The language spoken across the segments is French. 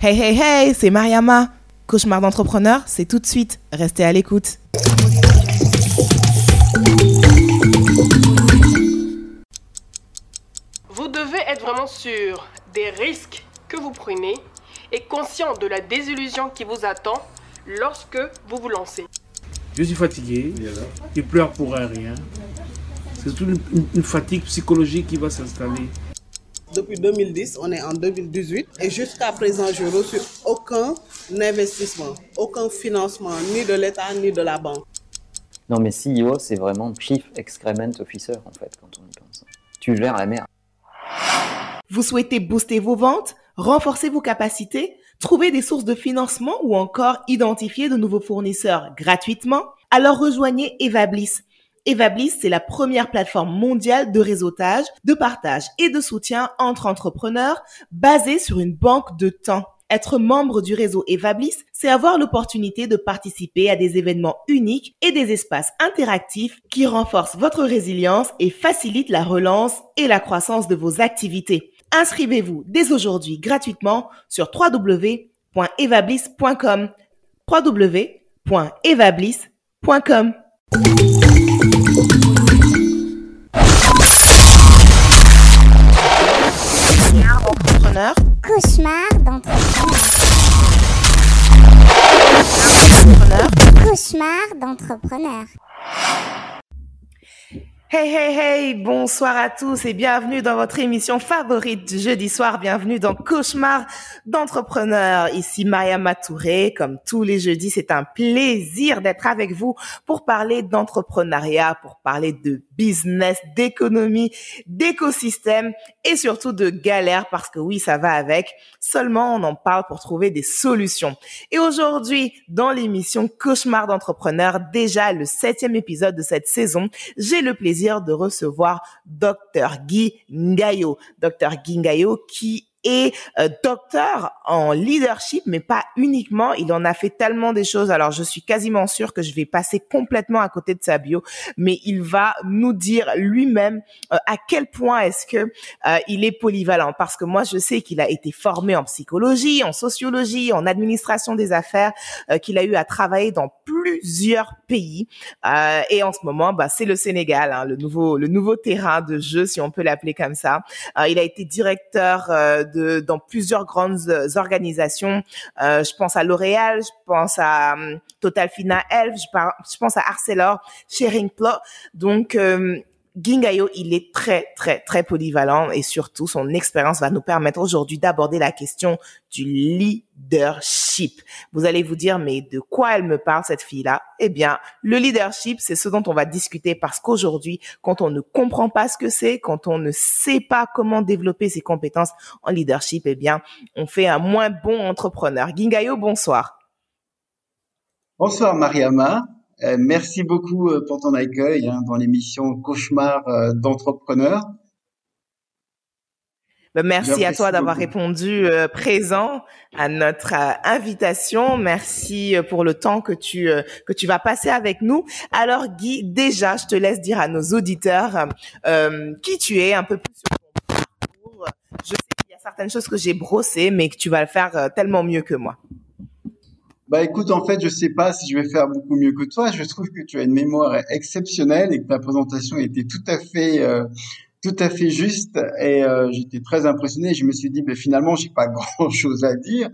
Hey hey hey, c'est Mariama. Cauchemar d'entrepreneur, c'est tout de suite. Restez à l'écoute. Vous devez être vraiment sûr des risques que vous prenez et conscient de la désillusion qui vous attend lorsque vous vous lancez. Je suis fatigué, je pleure pour rien. C'est toute une, une fatigue psychologique qui va s'installer. Depuis 2010, on est en 2018 et jusqu'à présent, je n'ai reçu aucun investissement, aucun financement, ni de l'État, ni de la banque. Non, mais CEO, c'est vraiment Chief Excrement Officer, en fait, quand on y pense. Tu gères la merde. Vous souhaitez booster vos ventes, renforcer vos capacités, trouver des sources de financement ou encore identifier de nouveaux fournisseurs gratuitement? Alors rejoignez Evablis. Evablis, c'est la première plateforme mondiale de réseautage, de partage et de soutien entre entrepreneurs basée sur une banque de temps. Être membre du réseau Evablis, c'est avoir l'opportunité de participer à des événements uniques et des espaces interactifs qui renforcent votre résilience et facilitent la relance et la croissance de vos activités. Inscrivez-vous dès aujourd'hui gratuitement sur www.evablis.com. www.evablis.com. Entrepreneur. Cauchemar d'entrepreneur. Entrepreneur. Cauchemar d'entrepreneur. Hey hey hey, bonsoir à tous et bienvenue dans votre émission favorite du jeudi soir. Bienvenue dans Cauchemar d'entrepreneur. Ici Maya Matouré. Comme tous les jeudis, c'est un plaisir d'être avec vous pour parler d'entrepreneuriat, pour parler de business, d'économie, d'écosystème et surtout de galère parce que oui, ça va avec. Seulement, on en parle pour trouver des solutions. Et aujourd'hui, dans l'émission Cauchemar d'entrepreneur, déjà le septième épisode de cette saison, j'ai le plaisir de recevoir Dr Guy Ngayo. Dr Guy Ngayo qui est euh, docteur en leadership, mais pas uniquement. Il en a fait tellement des choses. Alors, je suis quasiment sûre que je vais passer complètement à côté de sa bio, mais il va nous dire lui-même euh, à quel point est-ce que euh, il est polyvalent. Parce que moi, je sais qu'il a été formé en psychologie, en sociologie, en administration des affaires, euh, qu'il a eu à travailler dans plusieurs pays. Euh, et en ce moment, bah, c'est le Sénégal, hein, le nouveau, le nouveau terrain de jeu, si on peut l'appeler comme ça. Euh, il a été directeur euh, de dans plusieurs grandes euh, organisations. Euh, je pense à L'Oréal, je pense à um, Total Fina Health, je, je pense à Arcelor, Sharing Plot. Donc euh, Gingayo, il est très, très, très polyvalent et surtout, son expérience va nous permettre aujourd'hui d'aborder la question du leadership. Vous allez vous dire, mais de quoi elle me parle, cette fille-là? Eh bien, le leadership, c'est ce dont on va discuter parce qu'aujourd'hui, quand on ne comprend pas ce que c'est, quand on ne sait pas comment développer ses compétences en leadership, eh bien, on fait un moins bon entrepreneur. Gingayo, bonsoir. Bonsoir Mariama, Euh, merci beaucoup euh, pour ton accueil hein, dans l'émission Cauchemar euh, d'entrepreneur. Ben, merci à toi d'avoir répondu euh, présent à notre euh, invitation. Merci euh, pour le temps que tu euh, que tu vas passer avec nous. Alors Guy, déjà, je te laisse dire à nos auditeurs qui tu es, un peu plus sur ton parcours. Je sais qu'il y a certaines choses que j'ai brossées, mais que tu vas le faire tellement mieux que moi. Bah écoute, en fait, je sais pas si je vais faire beaucoup mieux que toi. Je trouve que tu as une mémoire exceptionnelle et que ta présentation était tout à fait, euh, tout à fait juste. Et euh, j'étais très impressionné. Je me suis dit, mais finalement, j'ai pas grand-chose à dire.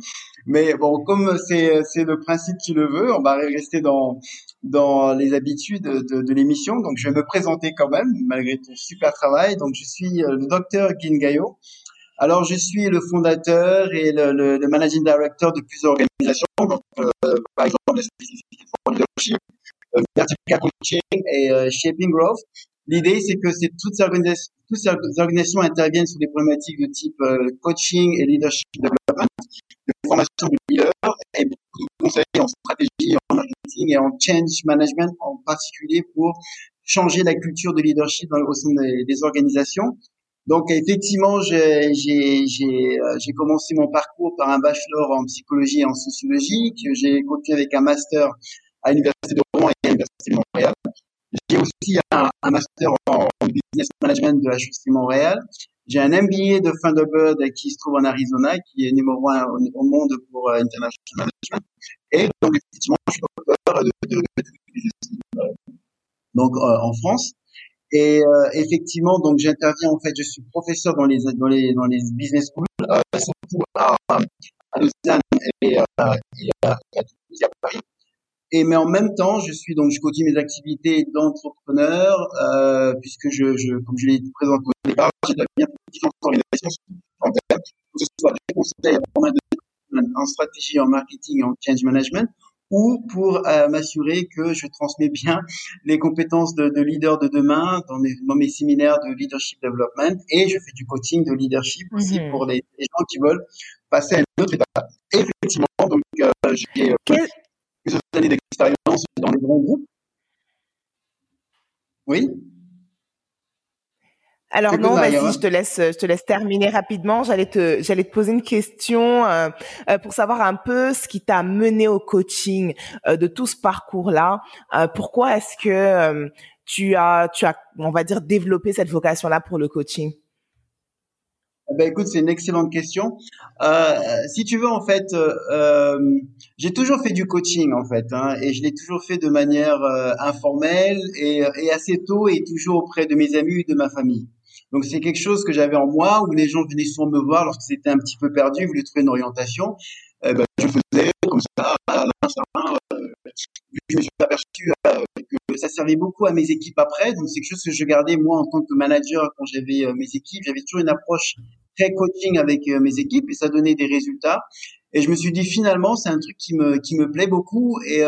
Mais bon, comme c'est c'est le principe qui le veut, on va rester dans dans les habitudes de, de l'émission. Donc, je vais me présenter quand même, malgré ton super travail. Donc, je suis euh, le docteur Gingayo. Alors, je suis le fondateur et le, le, le managing director de plusieurs organisations, donc, euh, par exemple la spécificité for leadership, euh, Vertical Coaching et euh, Shaping Growth. L'idée, c'est que c'est toutes ces organisations, toutes ces organisations interviennent sur des problématiques de type euh, coaching et leadership development, de formation de leaders et beaucoup de conseils en stratégie, en marketing et en change management en particulier pour changer la culture de leadership dans, au sein des, des organisations. Donc effectivement, j'ai euh, commencé mon parcours par un bachelor en psychologie et en sociologie que j'ai continué avec un master à l'université de Rouen et à l'université de Montréal. J'ai aussi un, master en business management de HEC Montréal. J'ai un MBA de Thunderbird qui se trouve en Arizona, qui est numéro un au, monde pour euh, international management. Et donc effectivement, je suis auteur de, de, de, donc euh, en France. Et euh, effectivement, donc j'interviens en fait, je suis professeur dans les dans les dans les business schools, euh, surtout à, à Lausanne et, à, et à, à Paris. Et mais en même temps, je suis donc je continue mes activités d'entrepreneur euh, puisque je, je comme je l'ai présenté au départ, j'interviens pour différentes organisations, que ce soit des conseils en stratégie, en marketing, en change management, ou pour euh, m'assurer que je transmets bien les compétences de, de leader de demain dans mes, dans mes, séminaires de leadership development et je fais du coaching de leadership aussi mmh. pour les, les, gens qui veulent passer à une autre étape. Et effectivement, donc euh, j'ai euh, Quel... années d'expérience dans les grands groupes. Oui. Alors non, vas-y, je te laisse, je te laisse terminer rapidement. J'allais te, j'allais te poser une question euh, euh, pour savoir un peu ce qui t'a mené au coaching euh, de tout ce parcours-là. Euh, pourquoi est-ce que euh, tu as, tu as, on va dire, développé cette vocation-là pour le coaching? Eh ben écoute, c'est une excellente question. Euh, si tu veux, en fait, euh, j'ai toujours fait du coaching, en fait, hein, et je l'ai toujours fait de manière euh, informelle et, et, assez tôt, et toujours auprès de mes amis et de ma famille. Donc c'est quelque chose que j'avais en moi où les gens venaient souvent me voir lorsqu'ils étaient un petit peu perdus, voulaient trouver une orientation. Eh ben, je faisais comme ça, à l'instant. Euh, je me suis aperçu euh, que ça servait beaucoup à mes équipes après. Donc c'est quelque chose que je gardais moi en tant que manager quand j'avais euh, mes équipes. J'avais toujours une approche très coaching avec euh, mes équipes et ça donnait des résultats. Et je me suis dit finalement c'est un truc qui me qui me plaît beaucoup et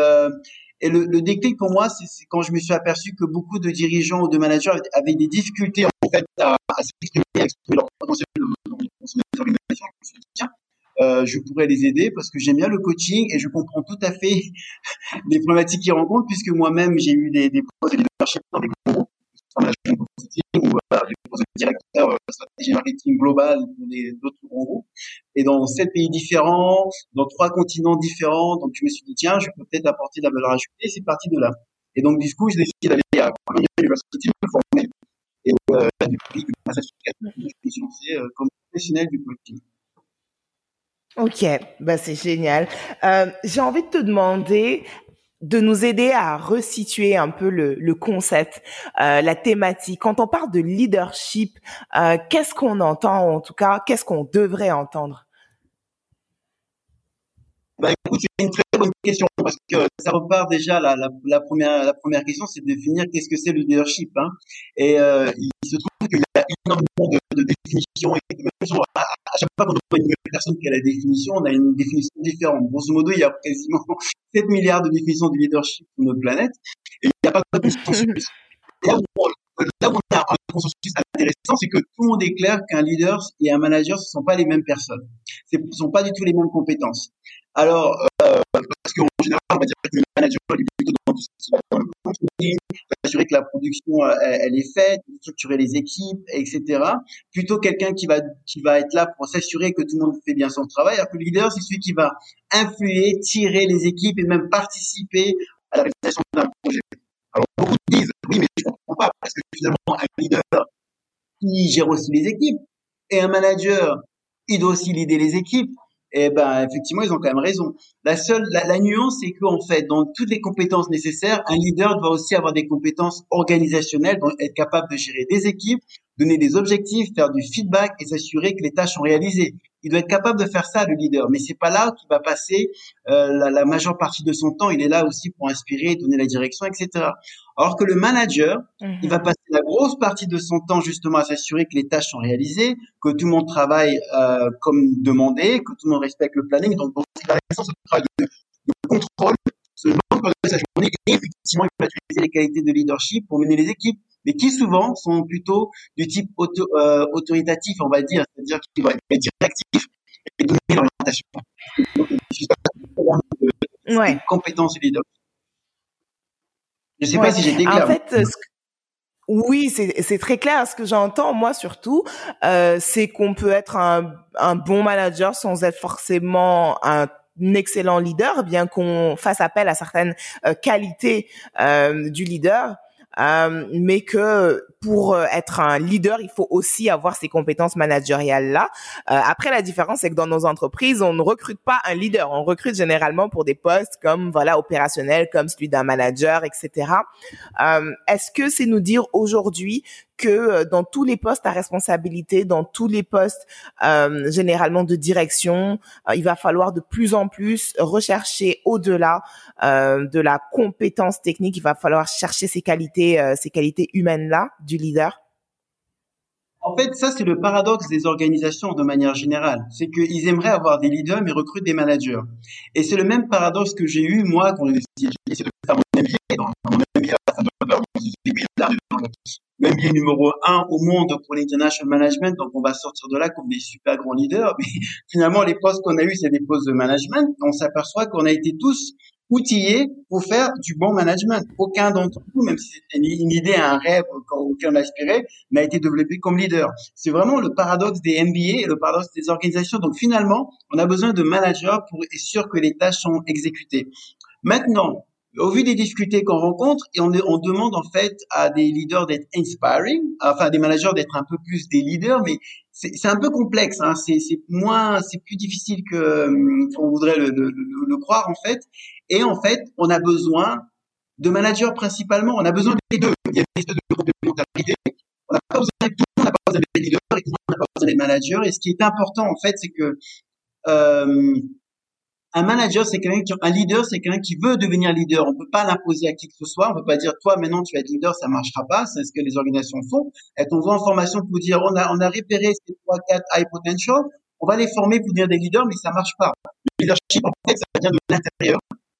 et le, déclic pour moi, c'est quand je me suis aperçu que beaucoup de dirigeants ou de managers avaient des difficultés en fait à, à s'exprimer, à exprimer leur euh, je pourrais les aider parce que j'aime bien le coaching et je comprends tout à fait les problématiques qu'ils rencontrent puisque moi-même j'ai eu des, des de leadership dans des groupes ou euh, directeur euh, stratégie marketing global pour d'autres groupes et dans sept pays différents, dans trois continents différents. Donc je me suis dit tiens, je peux peut-être apporter de la valeur ajoutée. C'est parti de là. Et donc du coup, j'ai décidé d'aller à Columbia University me former et euh, depuis ma certification, je me suis lancé euh, comme professionnel du coaching. Ok, bah c'est génial. Euh, J'ai envie de te demander de nous aider à resituer un peu le, concept, euh, la thématique. Quand on parle de leadership, euh, qu'est-ce qu'on entend, en tout cas, qu'est-ce qu'on devrait entendre? Bah, écoute, c'est une très bonne question parce que ça repart déjà la, la première question, c'est de définir qu'est-ce que c'est le leadership. Hein. Et euh, il se trouve qu'il y a énormément de, de définitions et de façon, à, à, chaque fois qu'on voit une personne qui a la définition, on a une définition différente. Grosso modo, il y a quasiment 7 milliards de définitions de leadership sur notre planète et il n'y a pas de consensus. là, où, là où on a un consensus intéressant, c'est que tout le monde est clair qu'un leader et un manager, ce ne sont pas les mêmes personnes. Ce ne sont pas du tout les mêmes compétences. Alors, euh, parce qu'en général, on va dire que le manager est plutôt s'assurer que la production elle, elle, est faite, structurer les équipes, etc. Plutôt quelqu'un qui va qui va être là pour s'assurer que tout le monde fait bien son travail. Alors que le leader, c'est celui qui va influer, tirer les équipes et même participer à la réalisation d'un projet. Alors beaucoup disent oui, mais je comprends pas parce que finalement un leader, il gère aussi les équipes et un manager, il doit aussi leader les équipes eh ben effectivement ils ont quand même raison. La seule la, la nuance c'est qu'en fait dans toutes les compétences nécessaires, un leader doit aussi avoir des compétences organisationnelles, donc être capable de gérer des équipes, donner des objectifs, faire du feedback et s'assurer que les tâches sont réalisées. Il doit être capable de faire ça le leader, mais c'est pas là qu'il va passer euh, la, la, majeure partie de son temps. Il est là aussi pour inspirer, donner la direction, etc. Alors que le manager, mmh. il va passer la grosse partie de son temps justement à s'assurer que les tâches sont réalisées, que tout le monde travaille euh, comme demandé, que tout le monde respecte le planning. Donc, donc la ce travail de, de contrôle, ce manque de sa journée, et effectivement, il va utiliser les qualités de leadership pour mener les équipes mais qui souvent sont plutôt du type auto, euh, autoritatif, on va dire, c'est-à-dire qu'il va être directif et donner l'orientation. Ouais. Compétence leader. Je ne sais ouais. pas si j'ai été clair. En fait, ce... Oui, c'est très clair. Ce que j'entends, moi surtout, euh, c'est qu'on peut être un, un, bon manager sans être forcément un excellent leader, bien qu'on fasse appel à certaines euh, qualités euh, du leader. euh, mais que pour euh, être un leader, il faut aussi avoir ces compétences managériales là. Euh, après, la différence, c'est que dans nos entreprises, on ne recrute pas un leader, on recrute généralement pour des postes comme voilà opérationnels, comme celui d'un manager, etc. Euh, Est-ce que c'est nous dire aujourd'hui que euh, dans tous les postes à responsabilité, dans tous les postes euh, généralement de direction, euh, il va falloir de plus en plus rechercher au-delà euh, de la compétence technique, il va falloir chercher ces qualités, euh, ces qualités humaines là du leader. En fait, ça, c'est le paradoxe des organisations de manière générale. C'est qu'ils aimeraient avoir des leaders, mais recrutent des managers. Et c'est le même paradoxe que j'ai eu, moi, quand j'ai essayé de faire mon MBA. Dans mon MBA, le MBA numéro un au monde pour l'international management. Donc, on va sortir de là comme des super grands leaders. Mais finalement, les postes qu'on a eus, c'est des postes de management. On s'aperçoit qu'on a été tous outillés pour faire du bon management. Aucun d'entre nous, même si c'était une idée, un rêve auquel on aspirait, n'a été développé comme leader. C'est vraiment le paradoxe des MBA et le paradoxe des organisations. Donc finalement, on a besoin de managers pour être sûr que les tâches sont exécutées. Maintenant, au vu des difficultés qu'on rencontre, et on, on, demande en fait à des leaders d'être inspiring, enfin des managers d'être un peu plus des leaders, mais c'est un peu complexe. Hein, c'est moins, c'est plus difficile que on voudrait le, le, le, croire en fait. Et en fait, on a besoin de managers principalement. On a besoin des deux. Il y a des deux de complémentarité. On n'a pas besoin de tout le monde n'a pas besoin des leaders et le monde n'a pas besoin des managers. Et ce qui est important en fait, c'est que euh, un manager, c'est quelqu'un qui, un leader, c'est quelqu'un qui veut devenir leader. On peut pas l'imposer à qui que ce soit. On peut pas dire, toi, maintenant, tu vas être leader, ça marchera pas. C'est ce que les organisations font. Elles t'envoient en formation pour dire, on a, on a repéré ces trois, quatre high potential. On va les former pour devenir des leaders, mais ça marche pas. Le leadership, en fait, ça vient de l'intérieur.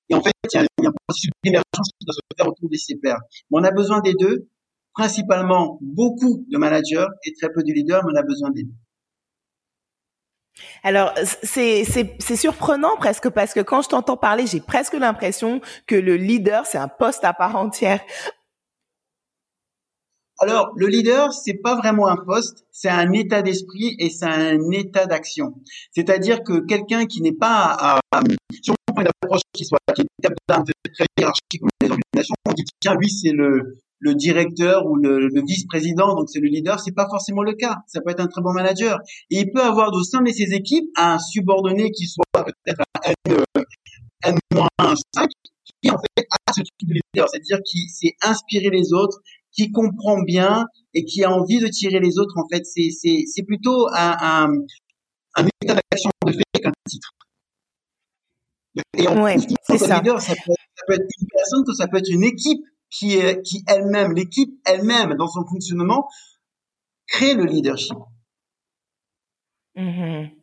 Et en fait, il y a, un processus d'émergence qui doit se faire autour des ses pairs. Mais on a besoin des deux. Principalement, beaucoup de managers et très peu de leaders, mais on a besoin des deux. Alors, c'est surprenant presque parce que quand je t'entends parler, j'ai presque l'impression que le leader, c'est un poste à part entière. Alors, le leader, c'est pas vraiment un poste, c'est un état d'esprit et c'est un état d'action. C'est-à-dire que quelqu'un qui n'est pas à, on prend une approche qui soit qui est très hiérarchique comme les organisations, on dit tiens, lui, c'est le, le directeur ou le, le vice-président, donc c'est le leader, c'est pas forcément le cas. Ça peut être un très bon manager. Et il peut avoir au sein de ses équipes un subordonné qui soit peut-être un N, N-5, qui en fait a ce type de leader, c'est-à-dire qui sait inspirer les autres, qui comprend bien et qui a envie de tirer les autres. En fait, c'est c'est c'est plutôt un un, un état d'action de fait qu'un titre. Et en ouais, c'est ça. Leader, ça peut, ça peut être une personne, ça peut être une équipe qui qui elle-même, l'équipe elle-même, dans son fonctionnement, crée le leadership. Mmh.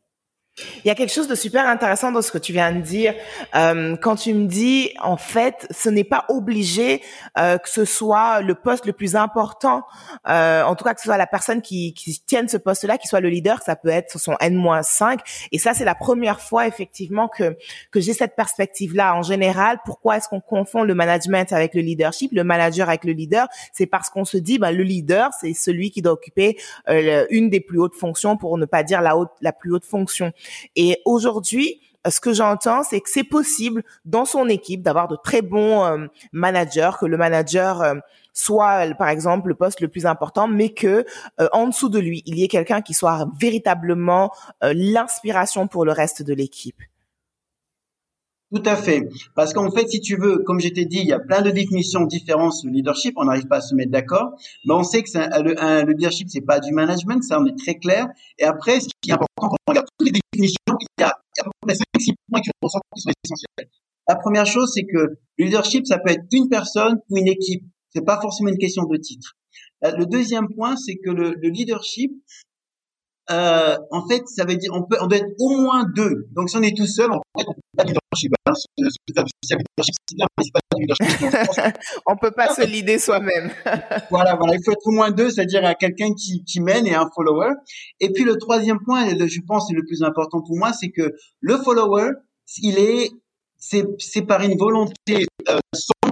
Il y a quelque chose de super intéressant dans ce que tu viens de dire. Euh, quand tu me dis, en fait, ce n'est pas obligé euh, que ce soit le poste le plus important, euh, en tout cas que ce soit la personne qui, qui tienne ce poste-là, qui soit le leader, ça peut être son N-5. Et ça, c'est la première fois, effectivement, que, que j'ai cette perspective-là. En général, pourquoi est-ce qu'on confond le management avec le leadership, le manager avec le leader? C'est parce qu'on se dit, ben, le leader, c'est celui qui doit occuper euh, une des plus hautes fonctions, pour ne pas dire la, haute, la plus haute fonction. Et aujourd'hui, ce que j'entends, c'est que c'est possible dans son équipe d'avoir de très bons euh, managers, que le manager euh, soit, par exemple, le poste le plus important, mais que euh, en dessous de lui, il y ait quelqu'un qui soit véritablement l'inspiration pour le reste de l'équipe. Tout à fait. Parce qu'en fait, si tu veux, comme je t'ai dit, il y a plein de définitions différentes sur le leadership. On n'arrive pas à se mettre d'accord. Mais on sait que le, un, le leadership, c'est pas du management. Ça, on est très clair. Et après, ce qui est important quand on regarde toutes les définitions, il y a, il y a 5 points qui sont essentiels. La première chose, c'est que le leadership, ça peut être une personne ou une équipe. C'est pas forcément une question de titre. Le deuxième point, c'est que le leadership, euh, en fait, ça veut dire on peut on doit être au moins deux. Donc si on est tout seul, en fait, on peut pas leadership. on peut pas se l'idée soi-même. voilà, voilà, il faut être au moins deux, c'est-à-dire à quelqu'un qui, qui mène et un follower. Et puis le troisième point, et je pense c'est le plus important pour moi, c'est que le follower, il est c'est c'est par une volonté euh, sans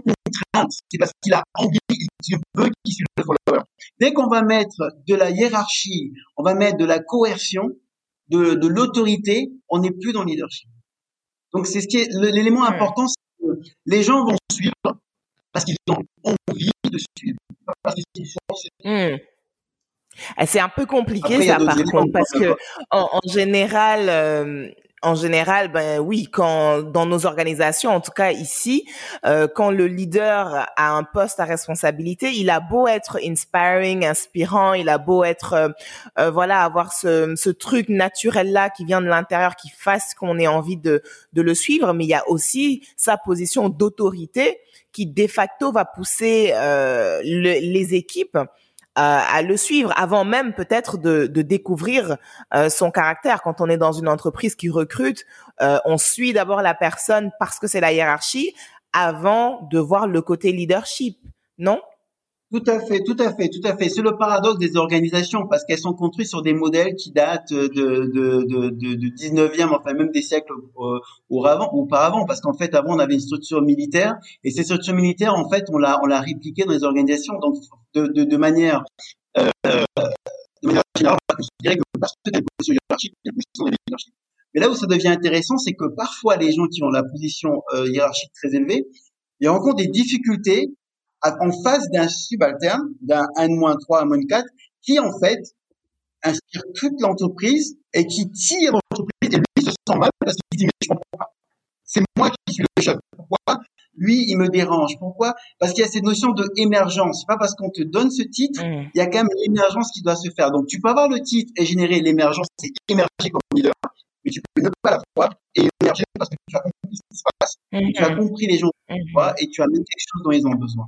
c'est parce qu'il a envie, il veut qu'il suive le follower. Dès qu'on va mettre de la hiérarchie, on va mettre de la coercion, de, de l'autorité, on n'est plus dans le leadership. Donc c'est ce qui est l'élément important, c'est que les gens vont suivre parce qu'ils ont envie de suivre. parce. Hmm. Eh, C'est un peu compliqué Après, ça par contre parce que en général, euh, en général, ben oui, quand dans nos organisations, en tout cas ici, euh, quand le leader a un poste à responsabilité, il a beau être inspiring, inspirant, il a beau être, euh, euh, voilà, avoir ce, ce truc naturel là qui vient de l'intérieur, qui fasse qu'on ait envie de de le suivre, mais il y a aussi sa position d'autorité qui de facto va pousser euh, le- les équipes à, à le suivre avant même peut-être de, de découvrir euh, son caractère. Quand on est dans une entreprise qui recrute, euh, on suit d'abord la personne parce que c'est la hiérarchie avant de voir le côté leadership, non? Tout à fait, tout à fait, tout à fait. C'est le paradoxe des organisations parce qu'elles sont construites sur des modèles qui datent de, de, de, de, de 19e, enfin même des siècles euh, auparavant, auparavant. Parce qu'en fait, avant, on avait une structure militaire et ces structures militaires, en fait, on l'a, on l'a répliqué dans les organisations. Donc, de, de, de manière, euh, de manière générale, va considérer que parce que tu as une position hiérarchique, il y a une position de leadership. Mais là où ça devient intéressant, c'est que parfois, les gens qui ont la position euh, hiérarchique très élevée, ils rencontrent des difficultés en face d'un subalterne, d'un N-3, N-4, qui en fait inspire toute l'entreprise et qui tire l'entreprise et lui se sent mal parce qu'il dit mais je comprends pas. C'est moi qui suis le chef. Pourquoi Lui, il me dérange? Pourquoi? Parce qu'il y a cette notion de émergence. C'est pas parce qu'on te donne ce titre, Mm. il y a quand même l'émergence qui doit se faire. Donc tu peux avoir le titre et générer l'émergence, c'est émerger comme leader, mais tu peux ne pas la voir et émerger parce que tu as compris ce qui se passe, tu as compris les gens toi, et tu amènes quelque chose dont ils ont besoin.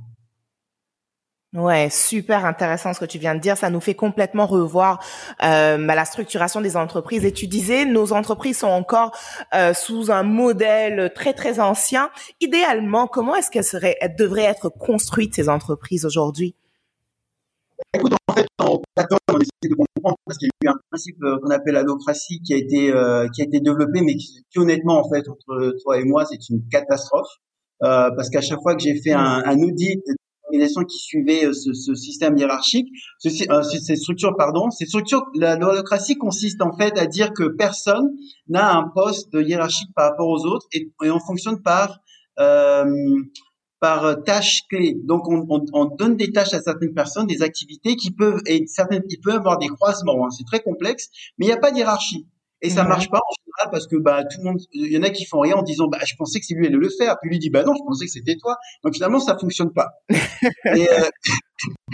Ouais, super intéressant ce que tu viens de dire. Ça nous fait complètement revoir euh, bah, la structuration des entreprises. Et tu disais, nos entreprises sont encore euh, sous un modèle très très ancien. Idéalement, comment est-ce qu'elles seraient, elles devraient être construites ces entreprises aujourd'hui? Écoute, en fait, on essaie de comprendre parce qu'il y a eu un principe euh, qu'on appelle l'allocratie qui a été euh, qui a été développé, mais qui, qui, honnêtement, en fait, entre toi et moi, c'est une catastrophe euh, parce qu'à chaque fois que j'ai fait un, un audit d'organisation qui suivait euh, ce, ce système hiérarchique, ce, euh, ces structures, pardon, ces structures, la l'allocratie consiste en fait à dire que personne n'a un poste hiérarchique par rapport aux autres et, et on fonctionne par euh, par tâches clés. Donc, on, on, on, donne des tâches à certaines personnes, des activités qui peuvent, et certaines, il peut avoir des croisements. Hein, c'est très complexe, mais il n'y a pas de hiérarchie. Et ça Mhm. marche pas en parce que bah tout le monde, il y en a qui font rien en disant bah je pensais que c'est lui allait le faire, puis lui dit bah non je pensais que c'était toi. Donc finalement ça fonctionne pas. Et, euh,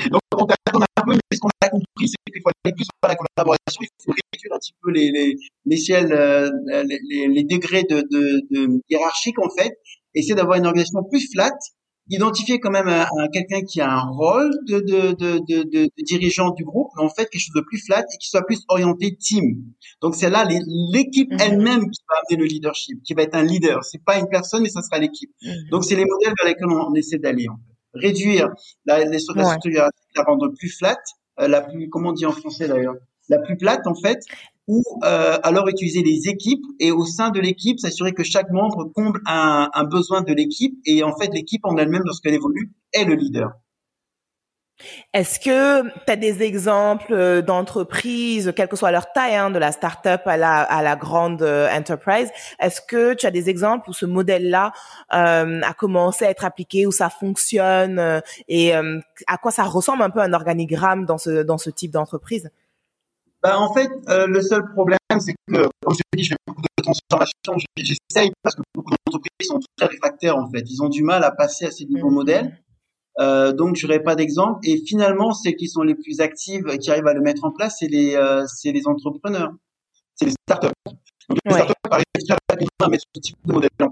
donc on a un peu, mais ce qu'on a compris c'est qu'il faut aller plus vers la collaboration, il faut réduire un petit peu les les l'échelle, euh, les, les, les degrés de, de, de hiérarchique en fait, essayer d'avoir une organisation plus flat identifier quand même un, un quelqu'un qui a un rôle de, de, de, de, de, de dirigeant du groupe, mais en fait quelque chose de plus flat et qui soit plus orienté team. Donc c'est là l'équipe Mhm. elle-même qui va amener le leadership, qui va être un leader. C'est pas une personne, mais ça sera l'équipe. Mhm. Donc c'est les modèles vers lesquels on, essaie d'aller. En fait. Réduire la, les la Ouais. la rendre plus flat, euh, la plus comment on dit en français d'ailleurs, la plus plate en fait, ou euh, alors utiliser les équipes et au sein de l'équipe s'assurer que chaque membre comble un, besoin de l'équipe et en fait l'équipe en elle-même lorsqu'elle évolue est le leader. Est-ce que tu as des exemples euh, d'entreprises, quelle que soit leur taille, hein, de la start-up à la, grande euh, enterprise, est-ce que tu as des exemples où ce modèle-là a commencé à être appliqué, où ça fonctionne et à quoi ça ressemble un peu un organigramme dans ce type d'entreprise? Bah, En fait, euh, le seul problème, c'est que, comme je te dis, je fais beaucoup de transformations, j'essaye parce que beaucoup d'entreprises sont très réfractaires en fait. Ils ont du mal à passer à ces nouveaux Mhm. modèles. Euh, donc, je n'aurai pas d'exemple. Et finalement, celles qui sont les plus actives, qui arrivent à le mettre en place, c'est les, euh, c'est les entrepreneurs, c'est les startups. Donc, les Ouais. startups arrivent très rapidement à mettre ce type de modèle. en place.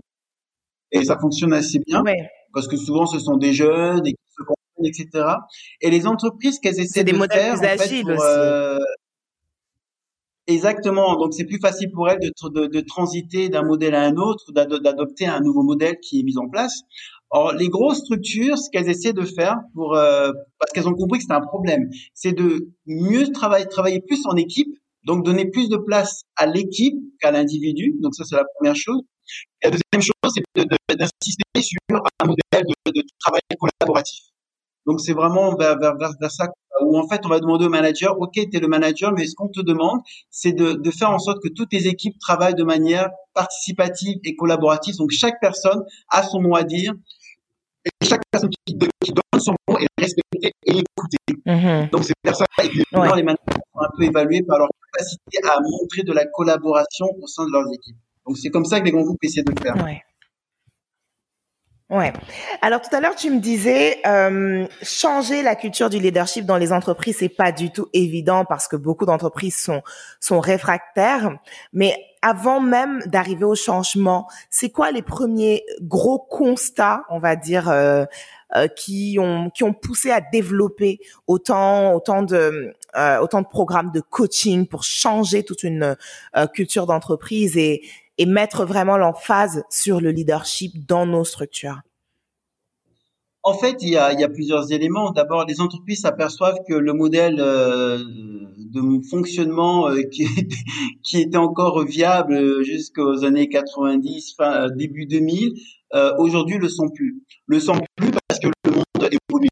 Et ça fonctionne assez bien Ouais. parce que souvent, ce sont des jeunes et qui se comprennent, etc. Et les entreprises qu'elles essaient des de modèles faire, plus en fait, agiles pour, aussi. euh, Exactement. Donc, c'est plus facile pour elles de, tr- de, de transiter d'un modèle à un autre, d'ado- d'adopter un nouveau modèle qui est mis en place. Or, les grosses structures, ce qu'elles essaient de faire pour, euh, parce qu'elles ont compris que c'était un problème, c'est de mieux travailler, travailler plus en équipe, donc donner plus de place à l'équipe qu'à l'individu. Donc, ça, c'est la première chose. La deuxième chose, c'est d'insister sur un modèle de, de travail collaboratif. Donc, c'est vraiment vers, vers, vers ça où en fait on va demander au manager, ok, tu es le manager, mais ce qu'on te demande, c'est de, de faire en sorte que toutes tes équipes travaillent de manière participative et collaborative. Donc chaque personne a son mot à dire et chaque personne qui, qui donne son mot et le respecter et l'écouter. Mhm. Donc ces personnes-là, évidemment, Ouais. les managers sont un peu évalués par leur capacité à montrer de la collaboration au sein de leurs équipes. Donc c'est comme ça que les grands groupes essaient de le faire. Ouais. Ouais. Alors tout à l'heure tu me disais euh, changer la culture du leadership dans les entreprises c'est pas du tout évident parce que beaucoup d'entreprises sont sont réfractaires. Mais avant même d'arriver au changement, c'est quoi les premiers gros constats, on va dire, euh, euh, qui ont qui ont poussé à développer autant autant de euh, autant de programmes de coaching pour changer toute une euh, culture d'entreprise et et mettre vraiment l'emphase sur le leadership dans nos structures. En fait, il y a, plusieurs éléments. D'abord, les entreprises s'aperçoivent que le modèle euh, de fonctionnement euh, qui, était, encore viable jusqu'aux années 90, fin, euh, début 2000, euh, aujourd'hui le sont plus. Le sont plus parce que le monde évolue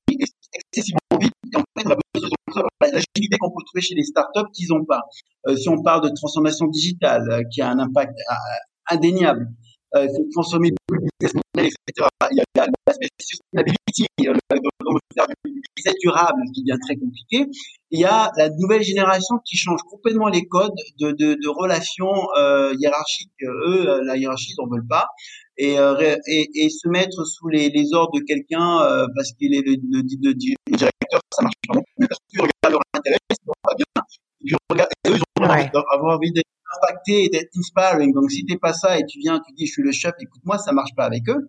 excessivement vite. Et en fait, on a l'agilité qu'on peut trouver chez les startups qu'ils n'ont pas. Euh, si on parle de transformation digitale, euh, qui a un impact euh, indéniable, euh, faut transformer le etc. Il y a l'aspect sustainability, business durable, qui devient très compliqué. Il y a la nouvelle génération qui change complètement les codes de, de, relations hiérarchiques. Eux, la hiérarchie, ils n'en veulent pas. Et, et, se mettre sous les, ordres de quelqu'un parce qu'il est le, le, le, le, directeur, ça marche pas. Parce qu'ils regardent leur intérêt, ça va bien. Ils et eux, ils ont ouais. avoir envie d'être impacté et d'être inspiring. Donc, si t'es pas ça et tu viens, tu dis, je suis le chef, écoute-moi, ça marche pas avec eux.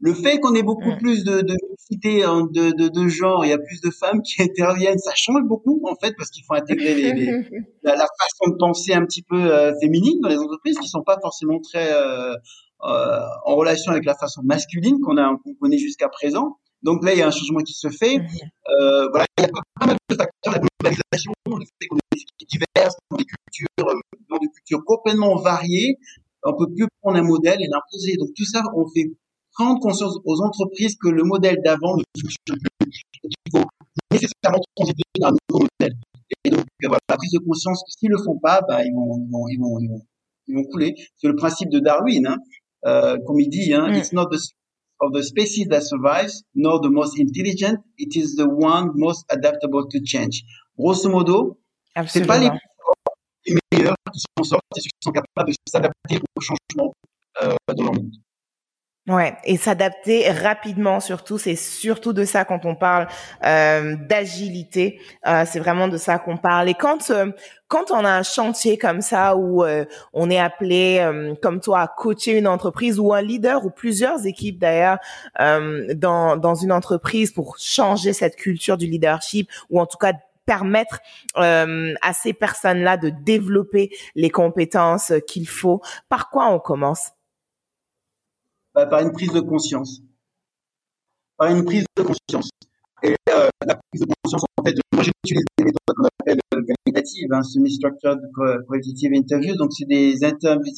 Le fait qu'on ait beaucoup plus de, de mixité, hein, de, de, de, genre, il y a plus de femmes qui interviennent, ça change beaucoup en fait parce qu'il faut intégrer les, les, la, la, façon de penser un petit peu euh, féminine dans les entreprises qui sont pas forcément très euh, euh, en relation avec la façon masculine qu'on a qu'on connaît jusqu'à présent. Donc là, il y a un changement qui se fait. Euh, voilà, il y a pas mal de facteurs, la globalisation, le fait qu'on équipes diverses, des cultures, euh, dans des cultures complètement variées. On peut plus prendre un modèle et l'imposer. Donc tout ça, on fait prendre conscience aux entreprises que le modèle d'avant ne fonctionne plus. Et qu'il faut nécessairement transiter vers un nouveau modèle. Et donc, voilà, la prise de conscience que s'ils le font pas, bah, ils vont, ils vont, ils vont, ils vont, ils vont couler. C'est le principe de Darwin, hein. Euh, comme il dit, hein, mm. it's not the of the species that survives, nor the most intelligent, it is the one most adaptable to change. Grosso modo, c'est pas les, meilleurs qui s'en sortent, c'est ceux qui sont capables de s'adapter au changement euh, dans leur monde. Ouais, et s'adapter rapidement surtout, c'est surtout de ça quand on parle euh, d'agilité, euh, c'est vraiment de ça qu'on parle. Et quand euh, quand on a un chantier comme ça où euh, on est appelé euh, comme toi à coacher une entreprise ou un leader ou plusieurs équipes d'ailleurs euh, dans dans une entreprise pour changer cette culture du leadership ou en tout cas permettre euh, à ces personnes-là de développer les compétences qu'il faut. Par quoi on commence? Bah, par une prise de conscience. Par une prise de conscience. Et euh, la prise de conscience, en fait, moi j'utilise des méthodes qu'on appelle qualitatives, hein, semi-structured qualitative interviews. Donc c'est des interviews,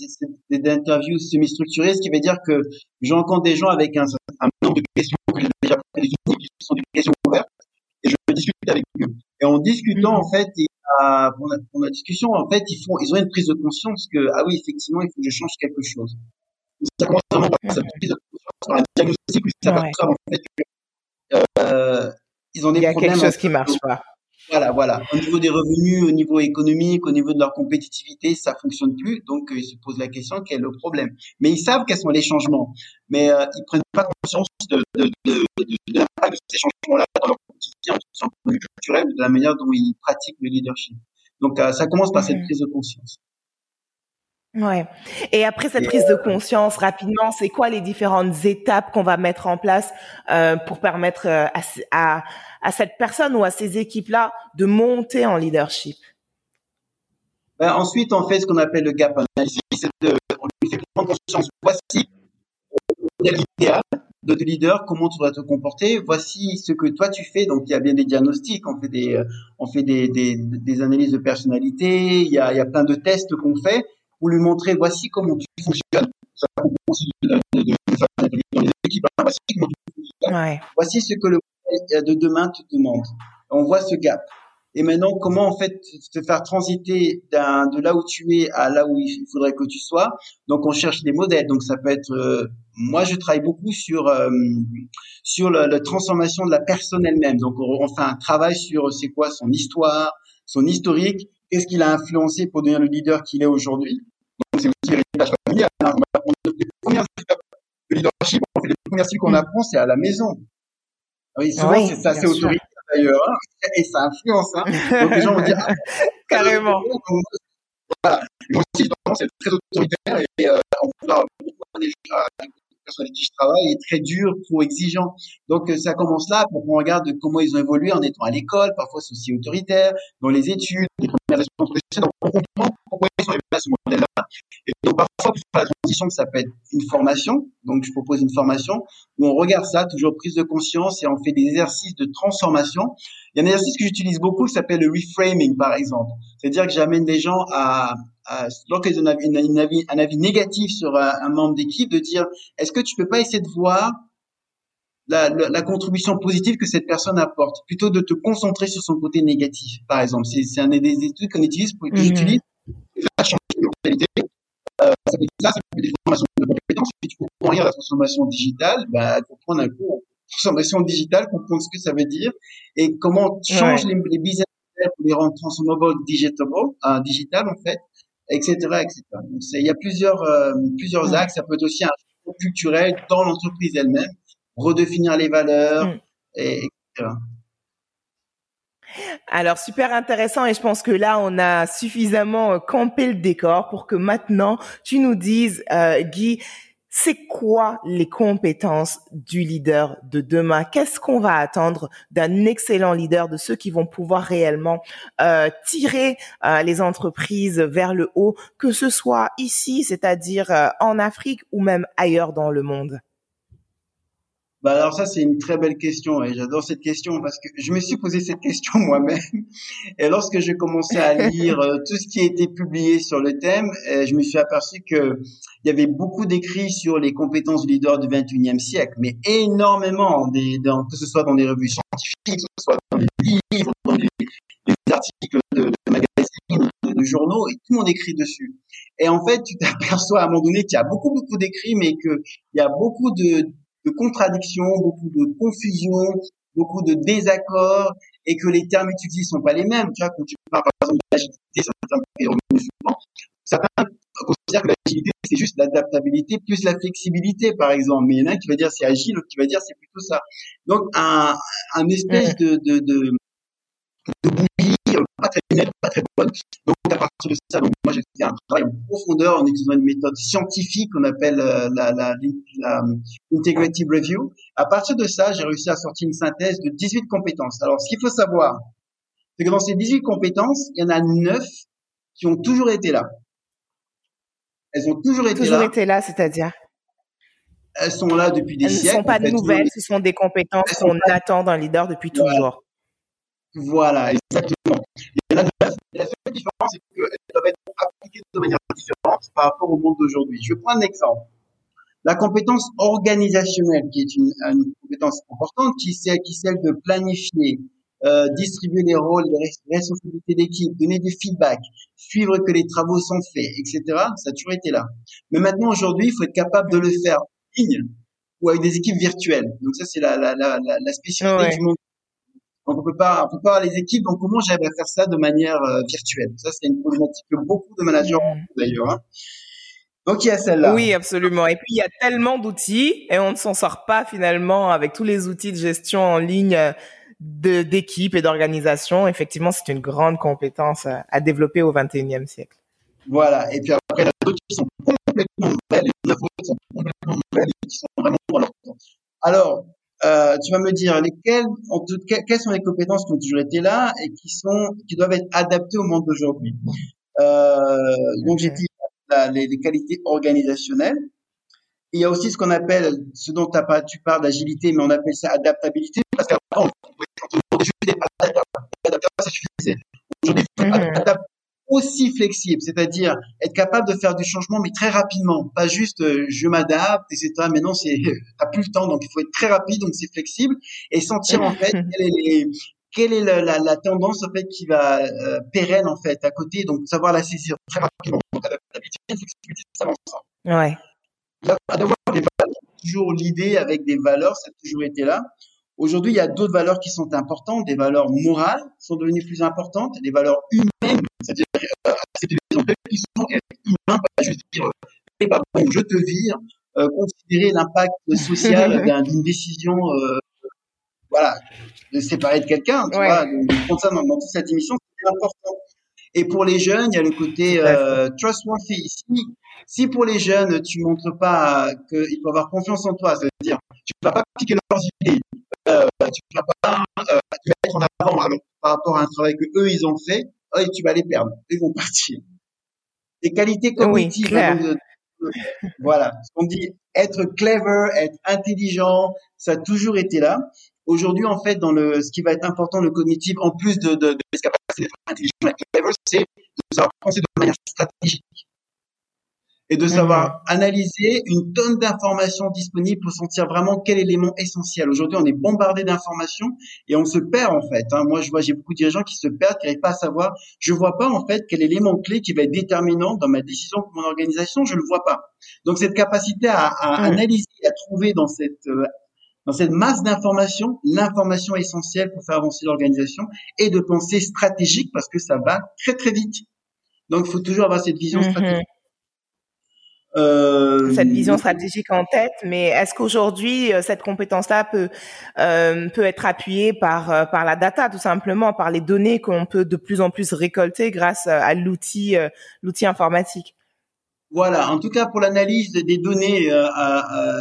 des interviews semi-structurées, ce qui veut dire que je rencontre des gens avec un, un nombre de questions que j'ai déjà des qui sont des questions ouvertes, et je discute avec eux. Et en discutant, en fait, et à, pour, la, pour la discussion, en fait, ils font, ils ont une prise de conscience que ah oui, effectivement, il faut que je change quelque chose ça commence vraiment par par un diagnostic où ils s'aperçoivent en fait que euh, ils ont des Il y a problèmes. quelque chose qui marche pas. Voilà, voilà. Au niveau des revenus, au niveau économique, au niveau de leur compétitivité, ça fonctionne plus. Donc, euh, ils se posent la question quel est le problème? Mais ils savent quels sont les changements. Mais euh, ils prennent pas conscience de, de, de, de, de l'impact de ces changements-là dans leur quotidien, sur le plan culturel, de la manière dont ils pratiquent le leadership. Donc, euh, ça commence par cette prise de conscience. Ouais. Et après cette prise de conscience, rapidement, c'est quoi les différentes étapes qu'on va mettre en place euh, pour permettre à, à, à, cette personne ou à ces équipes-là de monter en leadership? Ben, Ensuite, on fait ce qu'on appelle le gap analysis. De, on lui fait prendre conscience. Voici l'idéal de tes leader, comment tu dois te comporter. Voici ce que toi tu fais. Donc il y a bien des diagnostics, on fait des, on fait des, des, des analyses de personnalité. Il y a, il y a plein de tests qu'on fait pour lui montrer voici comment tu fonctionnes. Ça dans les équipes. Voici comment tu fonctionnes. Ouais. Voici ce que le de demain te demande. On voit ce gap. et maintenant comment en fait te faire transiter de là où tu es à là où il faudrait que tu sois. Donc on cherche des modèles. Donc ça peut être euh, moi je travaille beaucoup sur euh, sur la, la, transformation de la personne elle-même. Donc on, on, fait un travail sur c'est quoi son histoire, son historique, qu'est-ce qu'il a influencé pour devenir le leader qu'il est aujourd'hui? Donc c'est aussi l'héritage familial. Hein. Les premières de leadership, les premières qu'on apprend c'est à la maison. Oui, souvent oui, c'est assez autoritaire d'ailleurs, hein, et ça influence. Hein. Donc les gens vont dire ah, carrément. Voilà. Moi aussi, c'est très autoritaire et euh, on parle beaucoup avec qui je travaille est très dur, trop exigeant. Donc ça commence là, pour qu'on regarde comment ils ont évolué en étant à l'école, parfois c'est aussi autoritaire, dans les études, les premières professionnelles, donc on comprend pourquoi ils sont arrivés à ce modèle-là. Et donc parfois pour faire la transition, ça peut être une formation, donc je propose une formation où on regarde ça, toujours prise de conscience et on fait des exercices de transformation. Il y a un exercice que j'utilise beaucoup qui s'appelle le reframing par exemple, c'est-à-dire que j'amène des gens à euh, lorsqu'ils ont une avis, un avis négatif sur un, un membre d'équipe, de dire est-ce que tu peux pas essayer de voir la, la, la, contribution positive que cette personne apporte, plutôt de te concentrer sur son côté négatif, par exemple. C'est un des études qu'on utilise, pour, que mmh. j'utilise, mentalité. Euh, ça peut être ça, ça peut être des formations de compétences. Si tu comprends rien à la transformation digitale, bah, comprendre un cours transformation digitale, comprendre ce que ça veut dire et comment changes ouais. les, les business pour les rendre transformable, digitable, euh, digital en fait, etc., etc. Donc, il y a plusieurs, euh, plusieurs axes. Ça peut être aussi un changement culturel dans l'entreprise elle-même, redéfinir les valeurs, mm. et, etc. Alors super intéressant et je pense que là on a suffisamment campé le décor pour que maintenant tu nous dises euh, Guy c'est quoi les compétences du leader de demain? Qu'est-ce qu'on va attendre d'un excellent leader, de ceux qui vont pouvoir réellement euh, tirer euh, les entreprises vers le haut, que ce soit ici, c'est-à-dire euh, en Afrique ou même ailleurs dans le monde? Bah alors ça c'est une très belle question et j'adore cette question parce que je me suis posé cette question moi-même et lorsque j'ai commencé à lire euh, tout ce qui a été publié sur le thème, euh, je me suis aperçu que il y avait beaucoup d'écrits sur les compétences du leader du 21e siècle, mais énormément des, dans, que ce soit dans des revues scientifiques, que ce soit dans des livres, dans des, articles de, de magazines, de journaux et tout le monde écrit dessus. Et en fait, tu t'aperçois à un moment donné qu'il y a beaucoup beaucoup d'écrits, mais qu'il y a beaucoup de de contradictions, beaucoup de confusion, beaucoup de désaccords et que les termes utilisés sont pas les mêmes. Tu vois, quand tu parles par exemple d'agilité, c'est un terme qui est souvent. Certains considèrent que l'agilité, c'est juste l'adaptabilité plus la flexibilité, par exemple. Mais il y en a un qui va dire c'est agile, l'autre qui va dire c'est plutôt ça. Donc, un, un espèce de, de, de, pas très nette, pas très bonne. Donc, à partir de ça, donc, moi, j'ai fait un travail en profondeur en utilisant une méthode scientifique qu'on appelle euh, la, la, la, Integrative Review. À partir de ça, j'ai réussi à sortir une synthèse de 18 compétences. Alors, ce qu'il faut savoir, c'est que dans ces 18 compétences, il y en a 9 qui ont toujours été là. Elles ont toujours été toujours là. été là, c'est-à-dire? Elles sont là depuis des Elles siècles. ne sont pas en fait, nouvelles, ce sont des compétences qu'on attend d'un leader depuis Voilà. toujours. Voilà, exactement. Et la, la, la seule différence, c'est qu'elles doivent être appliquées de manière différente par rapport au monde d'aujourd'hui. Je prends un exemple. La compétence organisationnelle, qui est une, une compétence importante, qui c'est qui celle de planifier, euh, distribuer les rôles, les responsabilités d'équipe, donner du feedback, suivre que les travaux sont faits, etc. Ça a toujours été là. Mais maintenant, aujourd'hui, il faut être capable de le faire en ligne ou avec des équipes virtuelles. Donc ça, c'est la, la, la, la, la spécificité Ouais. du monde donc on peut pas, on peut pas avoir les équipes. Donc comment j'arrive à faire ça de manière euh, virtuelle? Ça c'est une problématique que beaucoup de managers ont d'ailleurs. hein. Donc il y a celle-là. Oui, absolument. Et puis, il y a tellement d'outils et on ne s'en sort pas finalement avec tous les outils de gestion en ligne euh, de- d'équipe et d'organisation. Effectivement, c'est une grande compétence à, à développer au 21e siècle. Voilà. Et puis après, il y a d'autres qui sont complètement nouvelles. Autres sont complètement nouvelles et qui sont vraiment dans leur temps. Alors, euh, tu vas me dire lesquelles, en tout cas, quelles sont les compétences qui ont toujours été là et qui sont, qui doivent être adaptées au monde d'aujourd'hui. Euh, donc j'ai dit la- les, les qualités organisationnelles. Il y a aussi ce qu'on appelle, ce dont pas, tu parles d'agilité, mais on appelle ça adaptabilité, parce qu'avant, quand on des adaptables, ça suffisait. Aujourd'hui, être adaptable aussi flexible, c'est-à-dire être capable de faire du changement, mais très rapidement, pas juste euh, je m'adapte, etc. Mais non, c'est t'as plus le temps, donc il faut être très rapide, donc c'est flexible et sentir en fait quelles, est les- quelle est la, la, la tendance en fait qui va euh, pérenne en fait à côté, donc savoir la saisir très rapidement. Ouais. D'avoir toujours l'idée avec des valeurs, ça a toujours été là. Aujourd'hui, il y a d'autres valeurs qui sont importantes, des valeurs morales sont devenues plus importantes, des valeurs humaines, c'est-à-dire euh, accepter emplois qui sont humains, pas juste dire euh, je te vire, euh, considérer l'impact social d'un- d'une décision, euh, voilà, de séparer de quelqu'un, tu Ouais. vois, de, de prendre ça dans, dans toute cette émission, c'est important. Et pour les jeunes, il y a le côté euh, trustworthy. Si, si pour les jeunes, tu montres pas qu'ils peuvent avoir confiance en toi, c'est-à-dire tu vas pas piquer leurs idées, euh, tu vas pas euh, te mettre en avant par rapport à un travail que eux ils ont fait, oh, et tu vas les perdre, ils vont partir. Les qualités cognitives, hein, de- de- voilà, qu'on dit être clever, être intelligent, ça a toujours été là. Aujourd'hui, en fait, dans le, ce qui va être important, le cognitif, en plus de, de, de d'être intelligent clever, c'est de savoir penser de manière stratégique et de savoir analyser une tonne d'informations disponibles pour sentir vraiment quel élément essentiel. Aujourd'hui, on est bombardé d'informations et on se perd en fait. hein. Moi, je vois, j'ai beaucoup de dirigeants qui se perdent, qui n'arrivent pas à savoir. Je vois pas en fait quel élément clé qui va être déterminant dans ma décision pour mon organisation. Je le vois pas. Donc cette capacité à, à Mm. analyser, à trouver dans cette euh, dans cette masse d'informations l'information essentielle pour faire avancer l'organisation et de penser stratégique parce que ça va très très vite. Donc il faut toujours avoir cette vision Mhm. stratégique. Euh, cette vision stratégique en tête, mais est-ce qu'aujourd'hui euh, cette compétence-là peut euh, peut être appuyée par par la data tout simplement, par les données qu'on peut de plus en plus récolter grâce à l'outil euh, l'outil informatique? Voilà, en tout cas pour l'analyse des données, à- à-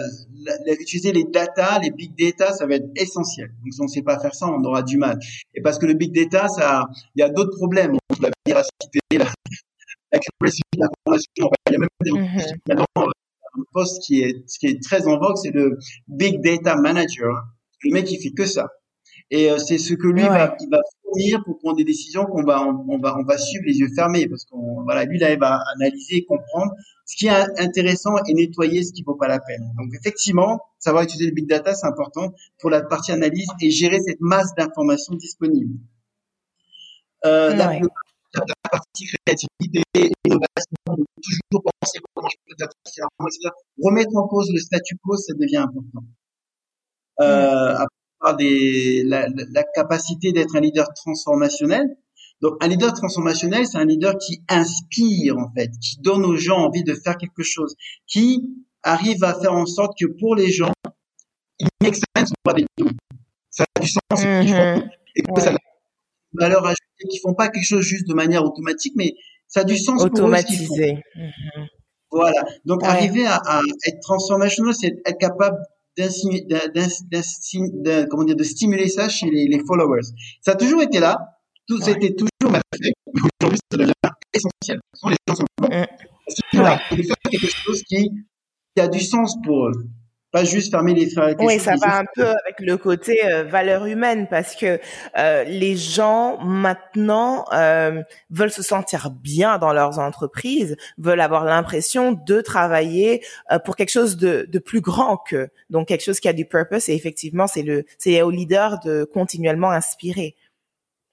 utiliser les data, les big data, ça va être essentiel. Donc si on ne sait pas faire ça, on aura du mal. Et parce que le big data, ça, il y a d'autres problèmes. Donc, La véracité, la, il y a même des Mhm. Maintenant, un poste qui est, qui est très en vogue, c'est le Big Data Manager. Le mec, il fait que ça. Et euh, c'est ce que lui Ouais. va, il va fournir pour prendre des décisions qu'on va, on, on va, on va suivre les yeux fermés parce qu'on, voilà, lui là, il va analyser, comprendre ce qui est intéressant et nettoyer ce qui vaut pas la peine. Donc effectivement, savoir utiliser le big data, c'est important pour la partie analyse et gérer cette masse d'informations disponibles. Euh, Ouais. La, la partie créativité, innovation, toujours penser comment je peux adapter différemment, etc. Remettre en cause le statu quo, ça devient important. Euh, à part des, la, la- capacité d'être un leader transformationnel. Donc, un leader transformationnel, c'est un leader qui inspire, en fait, qui donne aux gens envie de faire quelque chose, qui arrive à faire en sorte que pour les gens, il make sense des tout. Ça a du sens font, Mhm. et que ça Ouais. une valeur ajoutée, qui font pas quelque chose juste de manière automatique, mais ça a du sens pour eux. Automatisé. Mhm. Voilà. Donc, Ouais. arriver à, à être transformationnel, c'est être capable de, comment dire, de stimuler ça chez les, les followers. Ça a toujours été là. Tout, c'était toujours mal fait. Mais aujourd'hui, ça devient essentiel. Les gens sont bons. Mm. Que, voilà, il faut faire quelque chose qui, qui a du sens pour eux. Pas juste fermer les Oui, ça va un peu avec le côté euh, valeur humaine parce que euh, les gens maintenant euh, veulent se sentir bien dans leurs entreprises, veulent avoir l'impression de travailler pour quelque chose de, de plus grand que donc quelque chose qui a du purpose et effectivement c'est le c'est au leader de continuellement inspirer.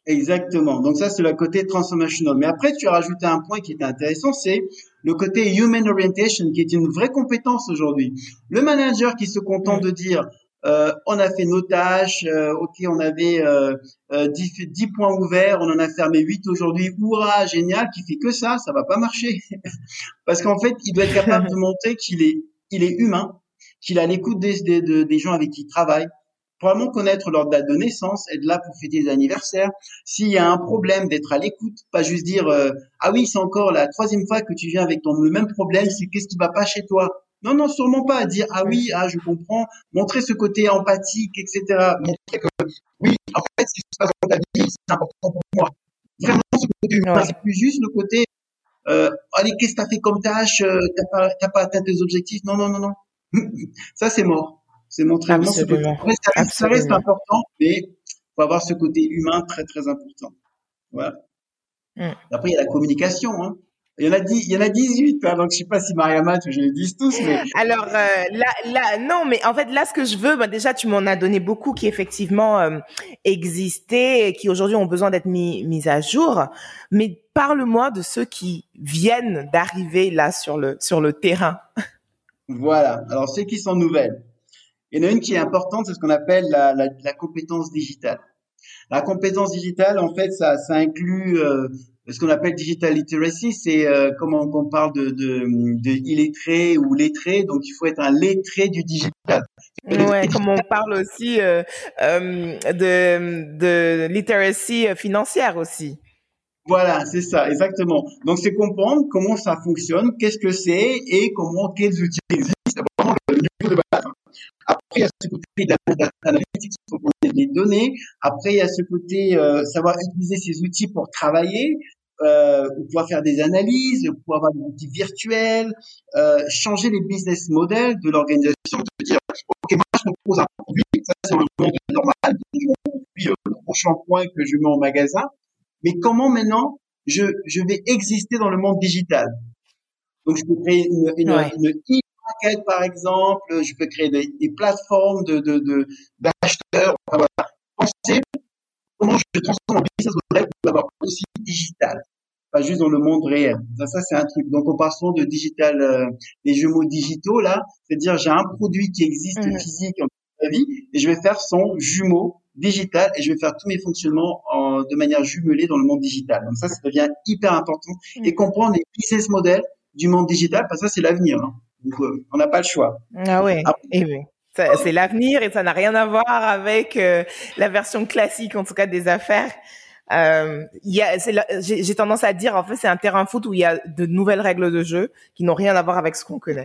Exactement. Donc ça, c'est le côté transformational. Mais après, tu as rajouté un point qui était intéressant, c'est le côté human orientation, qui est une vraie compétence aujourd'hui. Le manager qui se contente de dire, euh, on a fait nos tâches, euh, ok, on avait euh, euh, 10, 10 points ouverts, on en a fermé 8 aujourd'hui, hurrah, génial, qui fait que ça, ça va pas marcher. Parce qu'en fait, il doit être capable de montrer qu'il est, il est humain, qu'il a l'écoute des, des, des- des gens avec qui il travaille, probablement connaître leur date de naissance, être là pour fêter les anniversaires, s'il y a un problème, d'être à l'écoute, pas juste dire euh, ah oui c'est encore la troisième fois que tu viens avec ton le même problème, c'est qu'est-ce qui va pas chez toi? Non non sûrement pas dire ah oui ah je comprends, montrer ce côté empathique etc. Montrer que oui en fait ce qui se passe dans ta vie c'est important pour moi. Vraiment ce côté humain, c'est plus juste le côté euh, allez qu'est-ce que t'as fait comme tâche, euh, t'as pas t'as pas atteint tes objectifs? Non non non non ça c'est mort. C'est montrer vraiment ce côté. Ça reste, important, mais faut avoir ce côté humain très très important. Voilà. Mm. Après, il y a la communication. Hein. Il y en a dix, il y en a 18, hein, donc je sais pas si Mariama, tu je les dis tous, mais. Alors euh, là, là, non, mais en fait, là, ce que je veux, bah, déjà, tu m'en as donné beaucoup qui effectivement euh, existaient et qui aujourd'hui ont besoin d'être mis, mis à jour. Mais parle-moi de ceux qui viennent d'arriver là sur le sur le terrain. Voilà. Alors ceux qui sont nouvelles. Il y en a une qui est importante, c'est ce qu'on appelle la, la, la compétence digitale. La compétence digitale, en fait, ça, ça inclut euh, ce qu'on appelle digital literacy, c'est euh, comment on parle de, de, de illettré ou lettré, donc il faut être un lettré du digital. Ouais, comme on parle aussi euh, euh, de, de literacy financière aussi. Voilà, c'est ça, exactement. Donc c'est comprendre comment ça fonctionne, qu'est-ce que c'est et comment quels outils existent. Vraiment le niveau de base. Après, il y a ce côté de la data analytics, les données. Après, il y a ce côté euh, savoir utiliser ces outils pour travailler, euh, pouvoir faire des analyses, pouvoir avoir des outils virtuels, euh, changer les business models de l'organisation, de dire, ok, moi je propose un produit, ça c'est un monde normal, puis euh, shampoing que je mets en magasin, mais comment maintenant je, je vais exister dans le monde digital? Donc je peux créer une, une, Ouais. une par exemple, je peux créer des, des plateformes de de de- d'acheteurs, enfin, voilà. Penser comment je transforme mon business model pour l'avoir aussi digital, pas juste dans le monde réel. Ça, ça c'est un truc. Donc on parle souvent de digital, euh, des jumeaux digitaux là, c'est-à-dire j'ai un produit qui existe Mhm. physique en la vie et je vais faire son jumeau digital et je vais faire tous mes fonctionnements en, de manière jumelée dans le monde digital. Donc ça, ça devient hyper important et comprendre les business models du monde digital, parce que ça c'est l'avenir. hein. Donc on n'a pas le choix. Ah ouais. Après- Eh ça- c'est l'avenir et ça n'a rien à voir avec euh, la version classique, en tout cas des affaires. Euh, j'ai tendance à dire, en fait, c'est un terrain foot où il y a de nouvelles règles de jeu qui n'ont rien à voir avec ce qu'on connaît.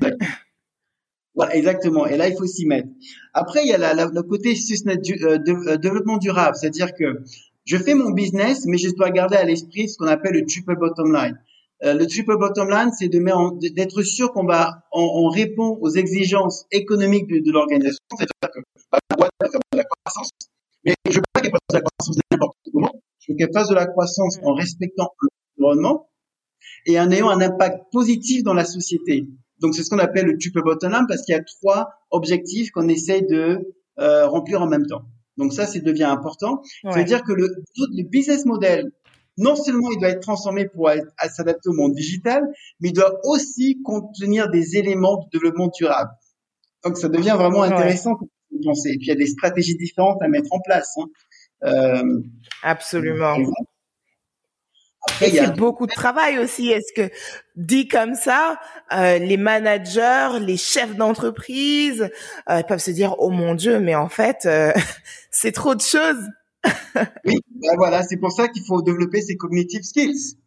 Voilà, exactement. Et là, il faut s'y mettre. Après, il y a la, la- le côté du- euh, de- euh, développement durable, c'est-à-dire que je fais mon business, mais je dois garder à l'esprit ce qu'on appelle le triple bottom line. Euh, le triple bottom line, c'est de mettre en- d'être sûr qu'on va, on, on répond aux exigences économiques de, de l'organisation, c'est-à-dire que bah, la boîte va faire de la croissance, mais je veux pas qu'elle fasse de la croissance n'importe comment. Je veux qu'elle fasse de la croissance en respectant l'environnement et en ayant un impact positif dans la société. Donc c'est ce qu'on appelle le triple bottom line parce qu'il y a trois objectifs qu'on essaie de euh, remplir en même temps. Donc ça, ça devient important. Ça veut dire que le, le business model, non seulement il doit être transformé pour s'adapter au monde digital, mais il doit aussi contenir des éléments de développement durable. Donc ça devient vraiment Ouais. intéressant pour penser. Et puis il y a des stratégies différentes à mettre en place. hein. Euh, Absolument. après, Et a c'est beaucoup de travail aussi. Est-ce que dit comme ça, euh, les managers, les chefs d'entreprise euh, peuvent se dire oh mon dieu, mais en fait c'est trop de choses. Oui, ben voilà, c'est pour ça qu'il faut développer ces cognitive skills.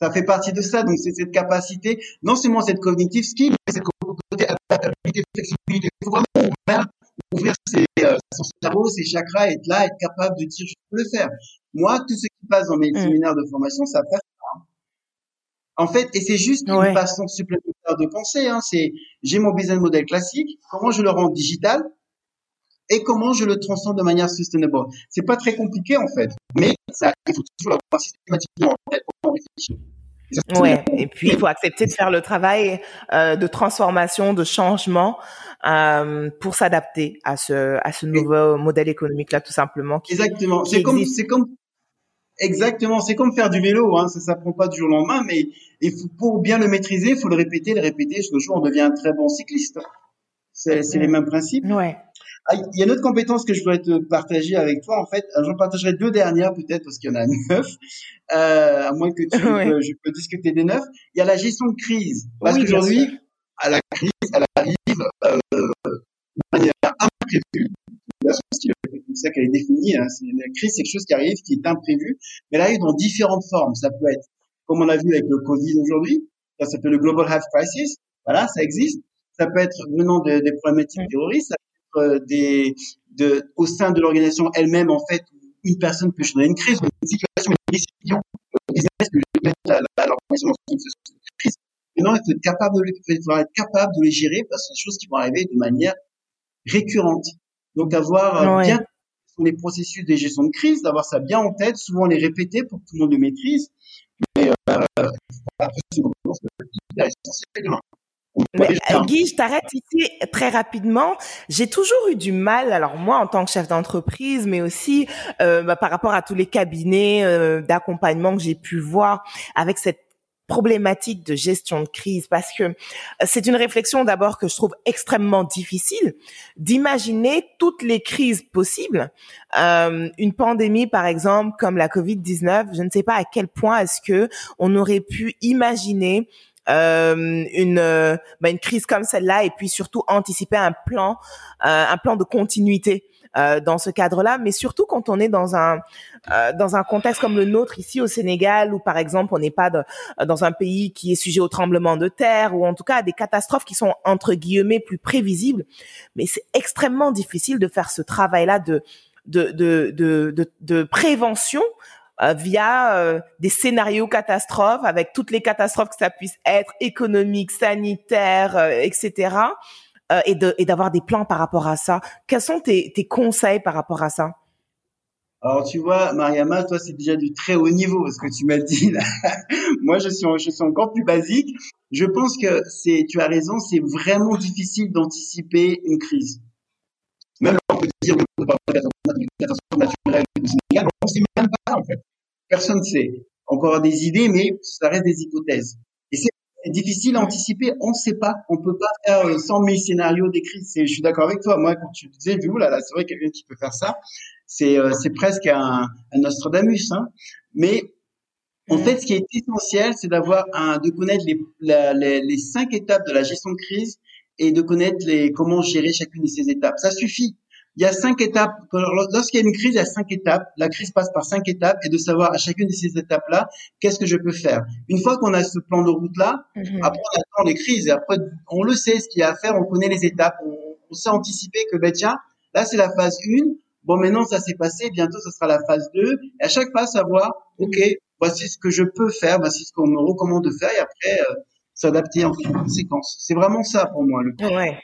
Ça fait partie de ça, donc c'est cette capacité, non seulement cette cognitive skill, mais cette côté adaptabilité, flexibilité. Il faut vraiment ouvrir, ouvrir ses, euh, son cerveau, ses chakras, être là, être capable de dire je peux le faire. Moi, tout ce qui passe dans mes Mm. séminaires de formation, ça passe. pas. En fait, et c'est juste Ouais. une façon supplémentaire de penser. Hein, c'est j'ai mon business model classique, comment je le rends digital et comment je le transforme de manière sustainable. C'est pas très compliqué en fait, mais ça, il faut toujours l'avoir systématiquement en pour réfléchir. Et Ouais. Puis il faut accepter de faire le travail euh, de transformation, de changement euh, pour s'adapter à ce à ce nouveau modèle économique là tout simplement. Qui, Exactement. C'est comme, c'est comme, exactement. C'est comme faire du vélo. Hein. Ça s'apprend pas du jour au lendemain, mais il faut, pour bien le maîtriser, il faut le répéter, le répéter. Jusqu'au jour, on devient un très bon cycliste. C'est, c'est Mm. les mêmes principes. Ouais. Ah, il y a une autre compétence que je voudrais te partager avec toi. En fait, j'en partagerai deux dernières peut-être parce qu'il y en a neuf. Euh, à moins que tu, Ouais. je peux discuter des neuf. Il y a la gestion de crise. Parce Oui, qu'aujourd'hui, à la crise, elle arrive euh, de manière imprévue. C'est comme ça qu'elle est définie. Hein. La crise, c'est quelque chose qui arrive, qui est imprévu, mais elle arrive dans différentes formes. Ça peut être, comme on a vu avec le Covid aujourd'hui, ça s'appelle le Global Health Crisis. Voilà, ça existe. Ça peut être venant de- des problématiques terroristes, ça peut être euh, des, de, au sein de l'organisation elle-même, en fait, une personne peut changer une crise, une situation, une décision, business que je mets à à l'organisation crise. Maintenant, il faut être capable de, les- il faudra être capable de les gérer parce que c'est des choses qui vont arriver de manière récurrente. Donc, avoir euh, Ouais. bien les processus de gestion de crise, d'avoir ça bien en tête, souvent les répéter pour que tout le monde le maîtrise. Mais euh, après, c'est une Mais, euh, Guy, je t'arrête ici très rapidement. J'ai toujours eu du mal, alors moi en tant que chef d'entreprise, mais aussi euh, bah, par rapport à tous les cabinets euh, d'accompagnement que j'ai pu voir avec cette problématique de gestion de crise parce que c'est une réflexion d'abord que je trouve extrêmement difficile d'imaginer toutes les crises possibles. Euh, une pandémie par exemple comme la Covid-19, je ne sais pas à quel point est-ce que on aurait pu imaginer euh, une euh, bah, une crise comme celle-là et puis surtout anticiper un plan euh, un plan de continuité euh, dans ce cadre-là, mais surtout quand on est dans un euh, dans un contexte comme le nôtre ici au Sénégal, où par exemple on n'est pas dans un pays qui est sujet au tremblement de terre ou en tout cas à des catastrophes qui sont entre guillemets plus prévisibles, mais c'est extrêmement difficile de faire ce travail-là de de, de, de, de, prévention euh, via des scénarios catastrophes, avec toutes les catastrophes que ça puisse être, économiques, sanitaires, etc. Euh, et d'avoir des plans par rapport à ça. Quels sont tes, conseils par rapport à ça alors tu vois, Mariama, toi c'est déjà du très haut niveau ce que tu m'as dit. Moi je suis encore plus basique. Je pense que c'est tu as raison, c'est vraiment difficile d'anticiper une crise. Même on peut dire on peut catastrophe naturelle du Sénégal, on sait même pas en fait. Personne ne sait. Encore des idées, mais ça reste des hypothèses. Et c'est difficile à anticiper. On ne sait pas. On peut pas faire 100 000 scénarios décrits. Je suis d'accord avec toi. Moi, quand tu disais, vu là, là c'est vrai quelqu'un qui peut faire ça. C'est euh, presque un, un Nostradamus. Hein. Mais en fait, ce qui est essentiel, c'est d'avoir de connaître les, les, les cinq étapes de la gestion de crise et de connaître les, comment gérer chacune de ces étapes. Ça suffit il y a cinq étapes. Lorsqu'il y a une crise, il y a cinq étapes. La crise passe par cinq étapes et de savoir à chacune de ces étapes-là, qu'est-ce que je peux faire. Une fois qu'on a ce plan de route-là, mhm. après on attend les crises et après on le sait ce qu'il y a à faire, on connaît les étapes, on, sait anticiper que ben tiens, là c'est la phase 1, bon maintenant ça s'est passé, bientôt ça sera la phase 2 et à chaque phase savoir, ok, voici ce que je peux faire, voici ce qu'on me recommande de faire et après euh, s'adapter en conséquence. C'est vraiment ça pour moi le. Ouais.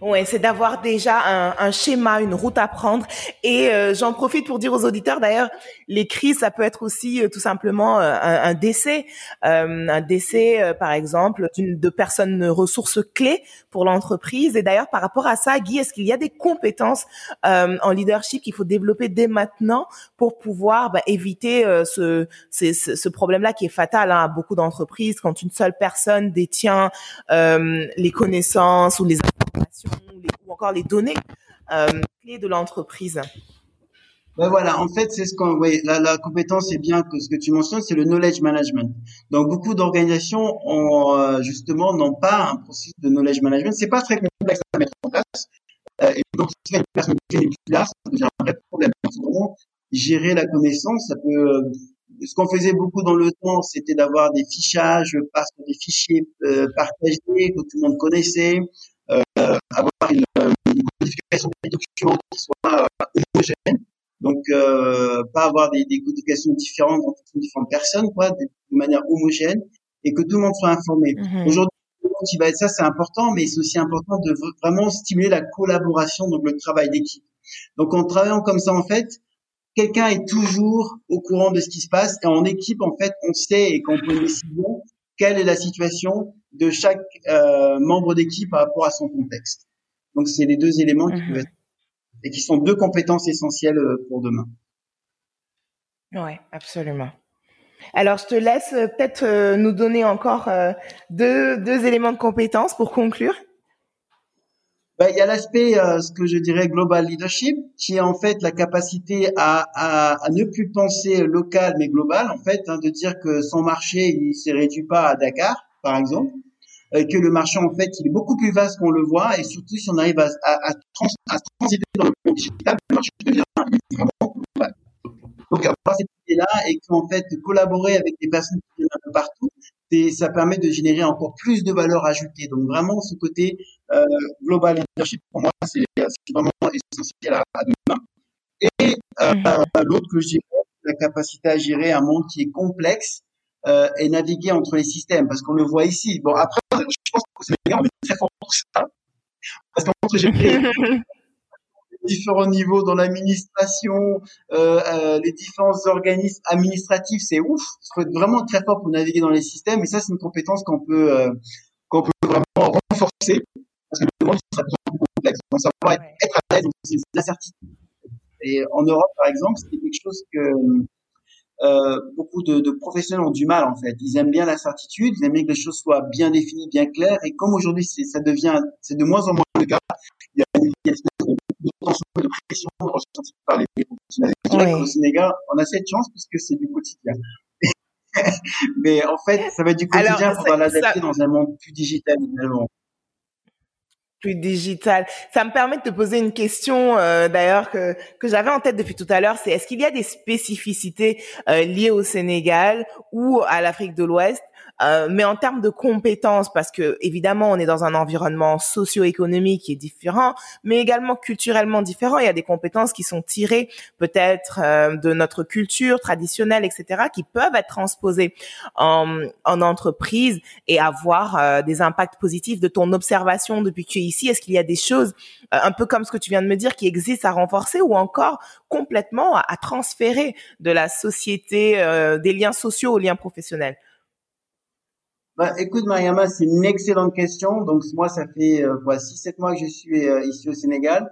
Ouais, c'est d'avoir déjà un, un, schéma, une route à prendre. Et euh, j'en profite pour dire aux auditeurs, d'ailleurs, les crises, ça peut être aussi euh, tout simplement euh, un, un, décès, un décès, par exemple, d'une de personnes ressources clés pour l'entreprise. Et d'ailleurs, par rapport à ça, Guy, est-ce qu'il y a des compétences en leadership qu'il faut développer dès maintenant pour pouvoir bah, éviter ce, ce, ce problème-là qui est fatal hein, à beaucoup d'entreprises quand une seule personne détient les connaissances ou les ou encore les données euh, clés de l'entreprise ben voilà, en fait, c'est ce qu'on, oui, la, compétence, c'est bien que ce que tu mentionnes, c'est le knowledge management. Donc, beaucoup d'organisations ont, euh, justement, n'ont pas un processus de knowledge management. C'est pas très complexe à mettre en place. Euh, et donc, si une personne qui est là, ça devient un vrai problème. Gérer la connaissance, ça peut, ce qu'on faisait beaucoup dans le temps, c'était d'avoir des fichages, des fichiers partagés que tout le monde connaissait, avoir une, une, codification des documents qui soit euh, homogène. Donc, euh, pas avoir des, des, codifications différentes entre différentes personnes, quoi, de, de, manière homogène, et que tout le monde soit informé. Mm-hmm. Aujourd'hui, qui va être ça, c'est important, mais c'est aussi important de vraiment stimuler la collaboration, donc le travail d'équipe. Donc, en travaillant comme ça, en fait, quelqu'un est toujours au courant de ce qui se passe, et en équipe, en fait, on sait, et quand on prend une décision, quelle est la situation de chaque euh, membre d'équipe par rapport à son contexte. Donc, c'est les deux éléments qui peuvent mhm. être, et qui sont deux compétences essentielles euh, pour demain. Oui, absolument. Alors, je te laisse euh, peut-être nous donner encore deux, deux éléments de compétences pour conclure. Ben, il y a l'aspect, euh, ce que je dirais, global leadership, qui est en fait la capacité à, ne plus penser local mais global, en fait, hein, de dire que son marché, il se réduit pas à Dakar, par exemple, euh, que le marché, en fait, il est beaucoup plus vaste qu'on le voit, et surtout si on arrive à transiter dans le monde digital, le marché devient vraiment global. Donc, avoir cette idée-là et qu'en fait, collaborer avec des personnes qui viennent un peu partout, ça permet de générer encore plus de valeur ajoutée. Donc vraiment, ce côté euh, global leadership, pour moi, c'est vraiment essentiel à, à demain. Et euh, mhm. l'autre que je dirais, la capacité à gérer un monde qui est complexe euh, et naviguer entre les systèmes, parce qu'on le voit ici. Bon, après, je pense que c'est on est très fort pour ça. Parce qu'entre gérer différents niveaux dans l'administration, euh, euh, les différents organismes administratifs, c'est ouf. Il faut être vraiment très fort pour naviguer dans les systèmes. Et ça, c'est une compétence qu'on peut euh, qu'on peut vraiment renforcer parce que le monde sera toujours plus complexe. Donc, ça va être, être à l'aise dans ces incertitudes. Et en Europe, par exemple, c'est quelque chose que euh, beaucoup de, de, professionnels ont du mal en fait. Ils aiment bien la certitude, ils aiment bien que les choses soient bien définies, bien claires. Et comme aujourd'hui, ça devient, c'est de moins en moins le cas. Il y a une, de tension, de pression ressentie par les professionnels. Oui. Au Sénégal, on a cette chance puisque c'est du quotidien. Mais en fait, ça va être du quotidien pour l'adapter dans un monde plus digital évidemment plus digital. Ça me permet de te poser une question euh, d'ailleurs que que j'avais en tête depuis tout à l'heure, c'est est-ce qu'il y a des spécificités euh, liées au Sénégal ou à l'Afrique de l'Ouest euh, mais en termes de compétences, parce que évidemment on est dans un environnement socio-économique qui est différent, mais également culturellement différent. Il y a des compétences qui sont tirées peut-être euh, de notre culture traditionnelle, etc., qui peuvent être transposées en, en entreprise et avoir euh, des impacts positifs de ton observation depuis que tu es ici. Est-ce qu'il y a des choses, un peu comme ce que tu viens de me dire, qui existent à renforcer ou encore complètement à, à transférer de la société, des liens sociaux aux liens professionnels? Bah, écoute, Mariama, c'est une excellente question. Donc, moi, ça fait euh, 6-7 mois que je suis euh, ici au Sénégal.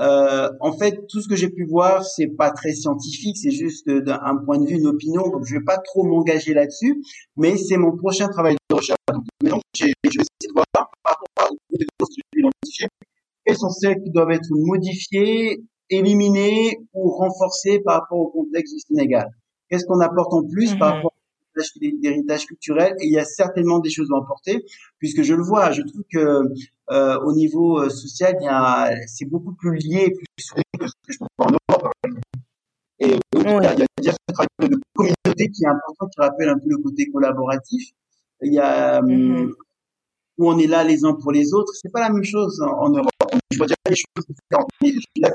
Euh, en fait, tout ce que j'ai pu voir, c'est pas très scientifique, c'est juste d'un point de vue, une opinion. Donc, je vais pas trop m'engager là-dessus, mais c'est mon prochain travail de recherche. Donc, je vais essayer de voir par rapport aux identifiées, quels sont celles qui doivent être modifiées, éliminées ou renforcées par rapport au contexte du Sénégal? Qu'est-ce qu'on apporte en plus par mhm. rapport d'héritage culturel et il y a certainement des choses à emporter puisque je le vois je trouve que euh, au niveau euh, social c'est beaucoup plus lié plus soudé que ce que je vois en Europe et euh, il, y a, il y a ce travail de communauté qui est important qui rappelle un peu le côté collaboratif il y a mm-hmm. où on est là les uns pour les autres c'est pas la même chose en, en Europe je vois déjà les choses différentes je suis là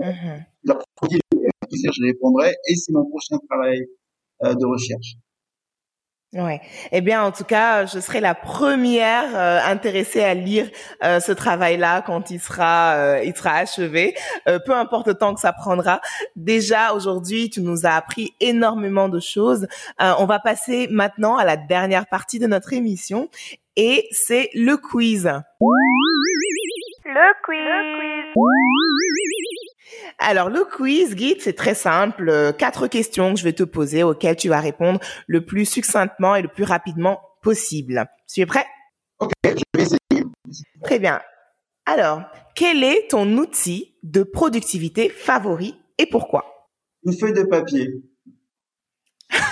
mm-hmm. je répondrai et c'est mon prochain travail euh, de recherche. Ouais. Eh bien, en tout cas, je serai la première euh, intéressée à lire euh, ce travail-là quand il sera, euh, il sera achevé. Euh, peu importe le temps que ça prendra. Déjà aujourd'hui, tu nous as appris énormément de choses. Euh, on va passer maintenant à la dernière partie de notre émission, et c'est le quiz. Le quiz. Le quiz. Alors, le quiz, Guide, c'est très simple. Euh, quatre questions que je vais te poser auxquelles tu vas répondre le plus succinctement et le plus rapidement possible. Tu es prêt? Ok, je vais essayer. Très bien. Alors, quel est ton outil de productivité favori et pourquoi? Une feuille de papier.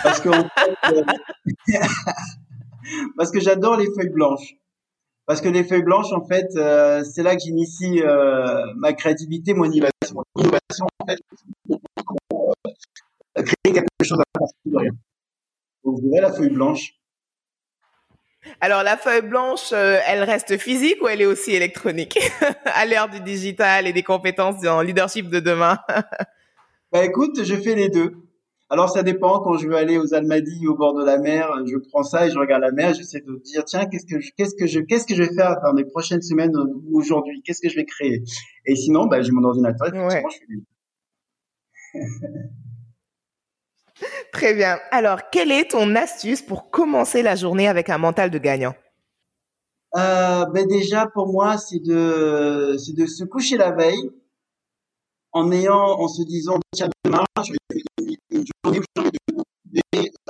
Parce que, en fait, euh, parce que j'adore les feuilles blanches parce que les feuilles blanches, en fait, euh, c'est là que j'initie euh, ma créativité, mon innovation. Mon innovation, en fait, euh, créer quelque chose à partir de rien. Donc, vous la feuille blanche. Alors, la feuille blanche, elle reste physique ou elle est aussi électronique? À l'ère du digital et des compétences en leadership de demain Bah écoute, je fais les deux. Alors ça dépend. Quand je veux aller aux Almadies au bord de la mer, je prends ça et je regarde la mer. J'essaie de dire tiens qu'est-ce que je, qu'est-ce que je qu'est-ce que je vais faire dans les prochaines semaines ou aujourd'hui? Qu'est-ce que je vais créer? Et sinon, bah, j'ai mon ordinateur. Et ouais. je fais Très bien. Alors, quelle est ton astuce pour commencer la journée avec un mental de gagnant? Euh, ben déjà pour moi c'est de c'est de se coucher la veille en ayant en se disant tiens demain je vais j'ai envie de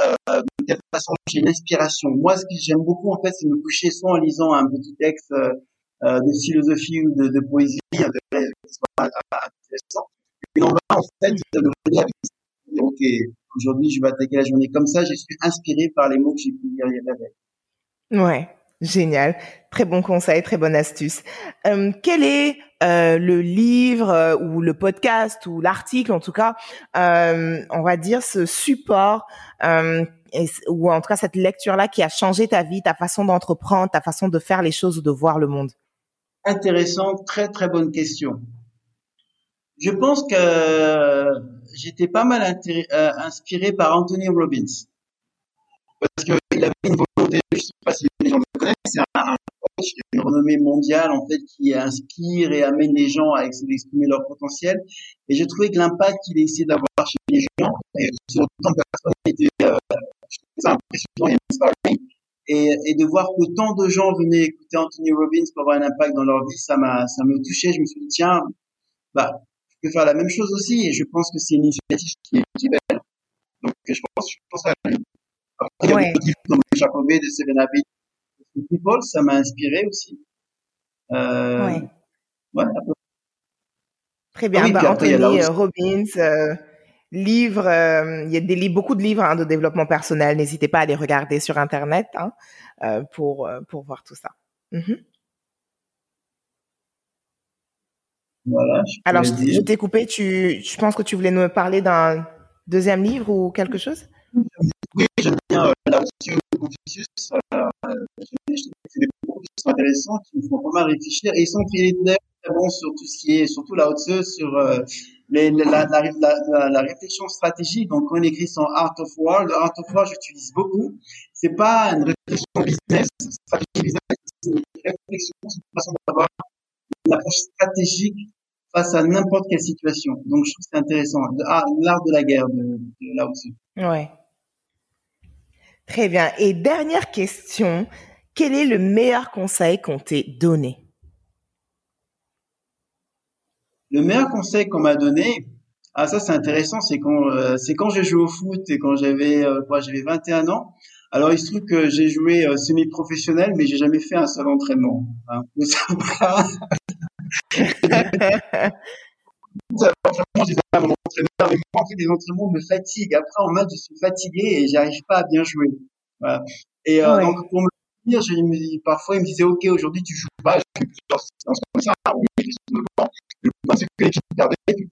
euh, de façon, j'ai une inspiration. Moi, ce que j'aime beaucoup, en fait, c'est me coucher soit en lisant un petit texte de philosophie ou de, de poésie, de, intéressant. Et en en fait, de ok, aujourd'hui, je vais attaquer la journée comme ça, je suis inspiré par les mots que j'ai pu lire hier la veille. Ouais. Génial, très bon conseil, très bonne astuce. Euh, quel est euh, le livre euh, ou le podcast ou l'article, en tout cas, euh, on va dire ce support euh, et, ou en tout cas cette lecture-là qui a changé ta vie, ta façon d'entreprendre, ta façon de faire les choses ou de voir le monde? Intéressant, très très bonne question. Je pense que j'étais pas mal inspiré par Anthony Robbins parce qu'il avait une volonté, je sais pas si c'est un, coach d'une renommée mondiale en fait qui inspire et amène les gens à exprimer leur potentiel. Et j'ai trouvé que l'impact qu'il essayait d'avoir chez les gens, et sur autant de personnes, était euh, impressionnant et. Et, et, de voir qu'autant de gens venaient écouter Anthony Robbins pour avoir un impact dans leur vie, ça m'a, ça me touchait. Je me suis dit tiens, bah, je peux faire la même chose aussi. Et je pense que c'est une initiative qui est, qui est belle. Donc je pense, je pense à après, ouais. il y a comme Jacobé de Seven Habits People, ça m'a inspiré aussi. Euh, ouais. ouais Très bien. Oui, bah, Anthony après, Robbins, euh, livres, euh, il y a des livres, beaucoup de livres hein, de développement personnel. N'hésitez pas à les regarder sur Internet hein, euh, pour, pour voir tout ça. Mm -hmm. Voilà. Je Alors, je, je t'ai coupé. Tu, je pense que tu voulais nous parler d'un deuxième livre ou quelque chose? Oui, bien là-dessus Confucius. C'est des propos qui sont intéressants, qui me font pas mal réfléchir. Et ils sont très bons sur tout ce qui est, surtout la haute sur euh, les, la, la, la, la, réflexion stratégique. Donc, on écrit son Art of War. Le Art of War, j'utilise beaucoup. C'est pas une réflexion business, stratégie business, c'est une réflexion, c'est une façon d'avoir une approche stratégique face à n'importe quelle situation. Donc, je trouve que c'est intéressant. Ah, l'art de la guerre de, de Lao Tzu. Ouais. Très bien. Et dernière question, quel est le meilleur conseil qu'on t'ait donné? Le meilleur conseil qu'on m'a donné, ah ça c'est intéressant, c'est quand euh, c'est quand j'ai joué au foot et quand j'avais euh, quoi, j'avais 21 ans. Alors il se trouve que j'ai joué euh, semi-professionnel, mais j'ai jamais fait un seul entraînement. Hein. entraîneur, mais moi, en fait, les entraînements me fatiguent. Après, en match, je suis fatigué et j'arrive pas à bien jouer. Voilà. Et euh, ouais. donc, pour me dire, je me dis, parfois, il me disait, OK, aujourd'hui, tu joues pas. Je fais plusieurs séances comme ça. Oui, c'est que l'équipe perdait, puis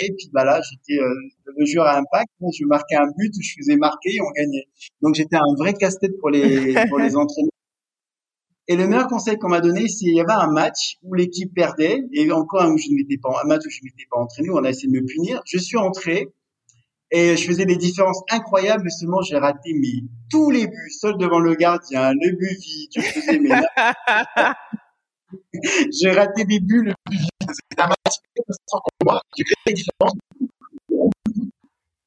et puis bah là, j'étais euh, le joueur à impact. Je marquais un but, je faisais marquer et on gagnait. Donc, j'étais un vrai casse-tête pour les, pour les entraîneurs. Et le meilleur conseil qu'on m'a donné, c'est il y avait un match où l'équipe perdait et encore où je m'étais pas un match où je ne m'étais pas entraîné, où on a essayé de me punir. Je suis entré et je faisais des différences incroyables, mais seulement j'ai raté mes tous les buts, seul devant le gardien, le but vide, je faisais mes j'ai raté mes buts le plus vite. C'était un match sans combat. J'ai créé des différences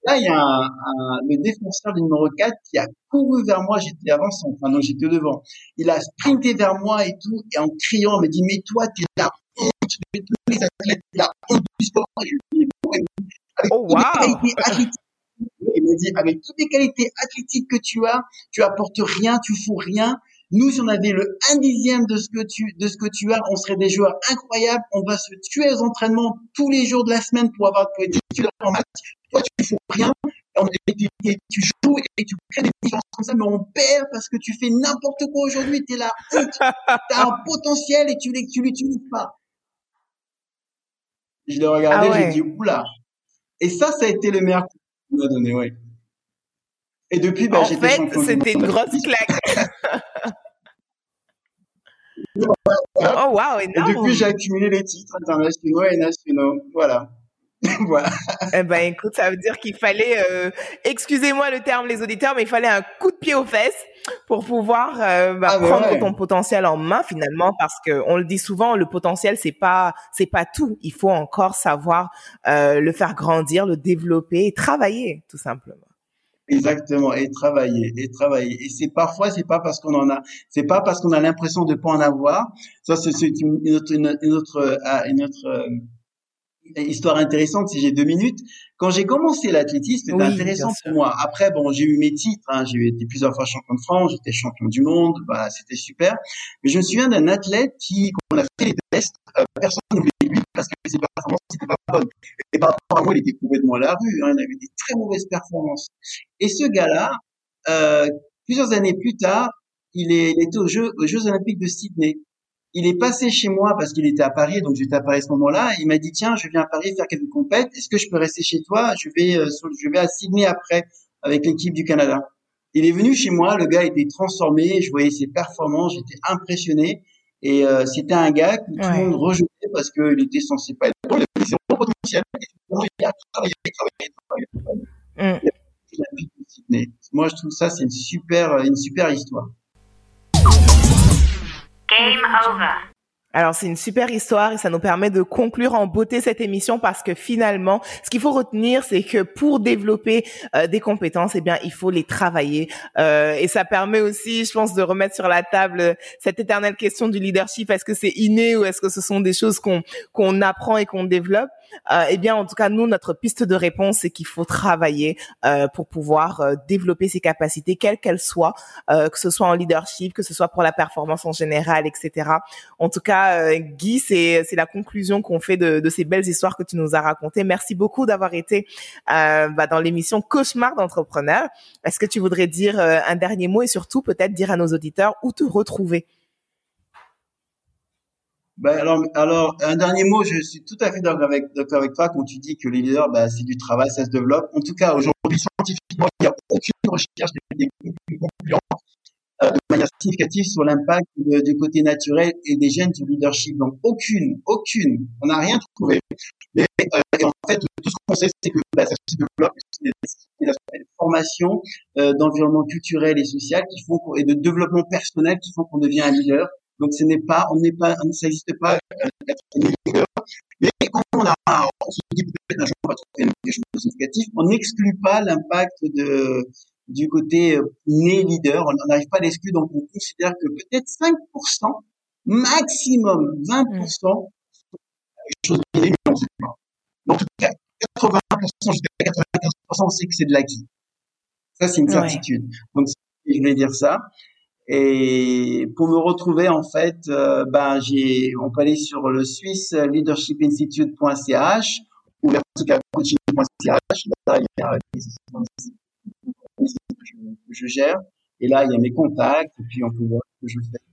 Là, il y a un, un, le défenseur du numéro 4 qui a couru vers moi, j'étais avançant, enfin non, j'étais devant. Il a sprinté vers moi et tout, et en criant, il me dit, mais toi, t'es la honte de tous les athlètes, t'es la honte du sport. avec oh, wow. il m'a dit, avec toutes les qualités athlétiques que tu as, tu apportes rien, tu fous rien. Nous, si on avait le un dixième de ce que tu, de ce que tu as, on serait des joueurs incroyables. On va se tuer aux entraînements tous les jours de la semaine pour avoir, pour être en match. Toi, tu fais rien, et tu joues et tu crées des différences comme ça, mais on perd parce que tu fais n'importe quoi aujourd'hui, tu es tu as un potentiel et tu l'utilises pas. Je l'ai regardé, ah ouais. j'ai dit, oula. Et ça, ça a été le meilleur coup qu'il m'a donné, oui. Et depuis, bah, en fait, c'était une grosse claque. Oh, wow, énorme. Et depuis, j'ai accumulé les titres internationaux et nationaux. Voilà. voilà. Eh ben, écoute, ça veut dire qu'il fallait, euh, excusez-moi le terme, les auditeurs, mais il fallait un coup de pied aux fesses pour pouvoir euh, bah, ah, prendre ouais. ton potentiel en main finalement, parce que on le dit souvent, le potentiel c'est pas, c'est pas tout. Il faut encore savoir euh, le faire grandir, le développer et travailler, tout simplement. Exactement, et travailler, et travailler. Et c'est parfois, c'est pas parce qu'on en a, c'est pas parce qu'on a l'impression de pas en avoir. Ça, c'est une, une, autre, une, une autre, une autre histoire intéressante si j'ai deux minutes. Quand j'ai commencé l'athlétisme, c'était oui, intéressant pour moi. Après, bon, j'ai eu mes titres, hein, j'ai été plusieurs fois champion de France, j'étais champion du monde, bah, c'était super. Mais je me souviens d'un athlète qui, quand on a fait les tests, euh, personne ne voulait lui parce que ses performances n'étaient pas bonnes. Et par rapport à moi, il était complètement à la rue, hein, il avait des très mauvaises performances. Et ce gars-là, euh, plusieurs années plus tard, il, est, il était aux Jeux, aux Jeux Olympiques de Sydney il est passé chez moi parce qu'il était à Paris, donc j'étais à Paris à ce moment-là. Il m'a dit tiens, je viens à Paris faire quelques compètes. Est-ce que je peux rester chez toi? Je vais, euh, je vais à Sydney après avec l'équipe du Canada. Il est venu chez moi, le gars était transformé, je voyais ses performances, j'étais impressionné. Et euh, c'était un gars que tout le monde rejetait parce qu'il était censé pas être bon, il avait zéro potentiel. Il a travaillé, travaillé, travaillé. Mm. Moi, je trouve ça c'est une super, une super histoire. Game over. Alors c'est une super histoire et ça nous permet de conclure en beauté cette émission parce que finalement, ce qu'il faut retenir, c'est que pour développer euh, des compétences, eh bien, il faut les travailler Euh, et ça permet aussi, je pense, de remettre sur la table cette éternelle question du leadership. Est-ce que c'est inné ou est-ce que ce sont des choses qu'on qu'on apprend et qu'on développe? Euh, Eh bien, en tout cas, nous, notre piste de réponse, c'est qu'il faut travailler euh, pour pouvoir euh, développer ses capacités, quelles qu'elles soient, euh, que ce soit en leadership, que ce soit pour la performance en général, etc. En tout cas, euh, Guy, c'est la conclusion qu'on fait de, de ces belles histoires que tu nous as racontées. Merci beaucoup d'avoir été euh, bah, dans l'émission Cauchemar d'entrepreneur. Est-ce que tu voudrais dire un dernier mot et surtout peut-être dire à nos auditeurs où te retrouver? Ben alors, alors, un dernier mot, je suis tout à fait d'accord avec, avec toi quand tu dis que les leaders, bah, c'est du travail, ça se développe. En tout cas, aujourd'hui, scientifiquement, il n'y a aucune recherche des concluants euh, de manière significative sur l'impact du côté naturel et des gènes du leadership. Donc, aucune, aucune. On n'a rien trouvé. Mais, euh, en fait, tout ce qu'on sait, c'est que bah, ça se développe, c'est des formations euh, d'environnement culturel et social qui font et de développement personnel qui font qu'on devient un leader. Donc, ce n'est pas, on n'est pas, leader. Mais quand on a, on se dit peut-être un jour on va trouver quelque chose de significatif, on n'exclut pas l'impact de, du côté euh, né leader, on n'arrive pas à l'exclure, donc on considère que peut-être 5%, maximum 20%, quelque chose de inné, mais on sait pas. Mais en tout cas, 80% jusqu'à 95%, on sait que c'est de l'acquis. Ça, c'est une Ouais. certitude. Donc, je voulais dire ça. Et pour me retrouver, en fait, euh, ben, j'ai, on peut aller sur le Swiss Leadership Institute.ch ou verticalcoaching.ch. Là, il y a des que je, gère. Et là, il y a mes contacts, et puis on peut voir ce que je fais.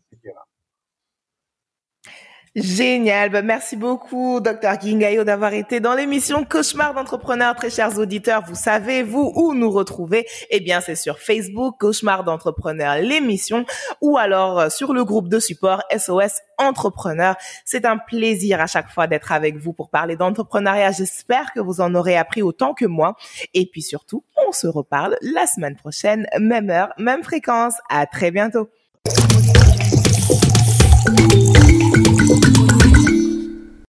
Génial. Ben, merci beaucoup, Dr. Gingayo, d'avoir été dans l'émission Cauchemar d'entrepreneurs. Très chers auditeurs, vous savez, vous, où nous retrouver? Eh bien, c'est sur Facebook, Cauchemar d'entrepreneurs, l'émission, ou alors euh, sur le groupe de support SOS Entrepreneurs. C'est un plaisir à chaque fois d'être avec vous pour parler d'entrepreneuriat. J'espère que vous en aurez appris autant que moi. Et puis surtout, on se reparle la semaine prochaine, même heure, même fréquence. À très bientôt.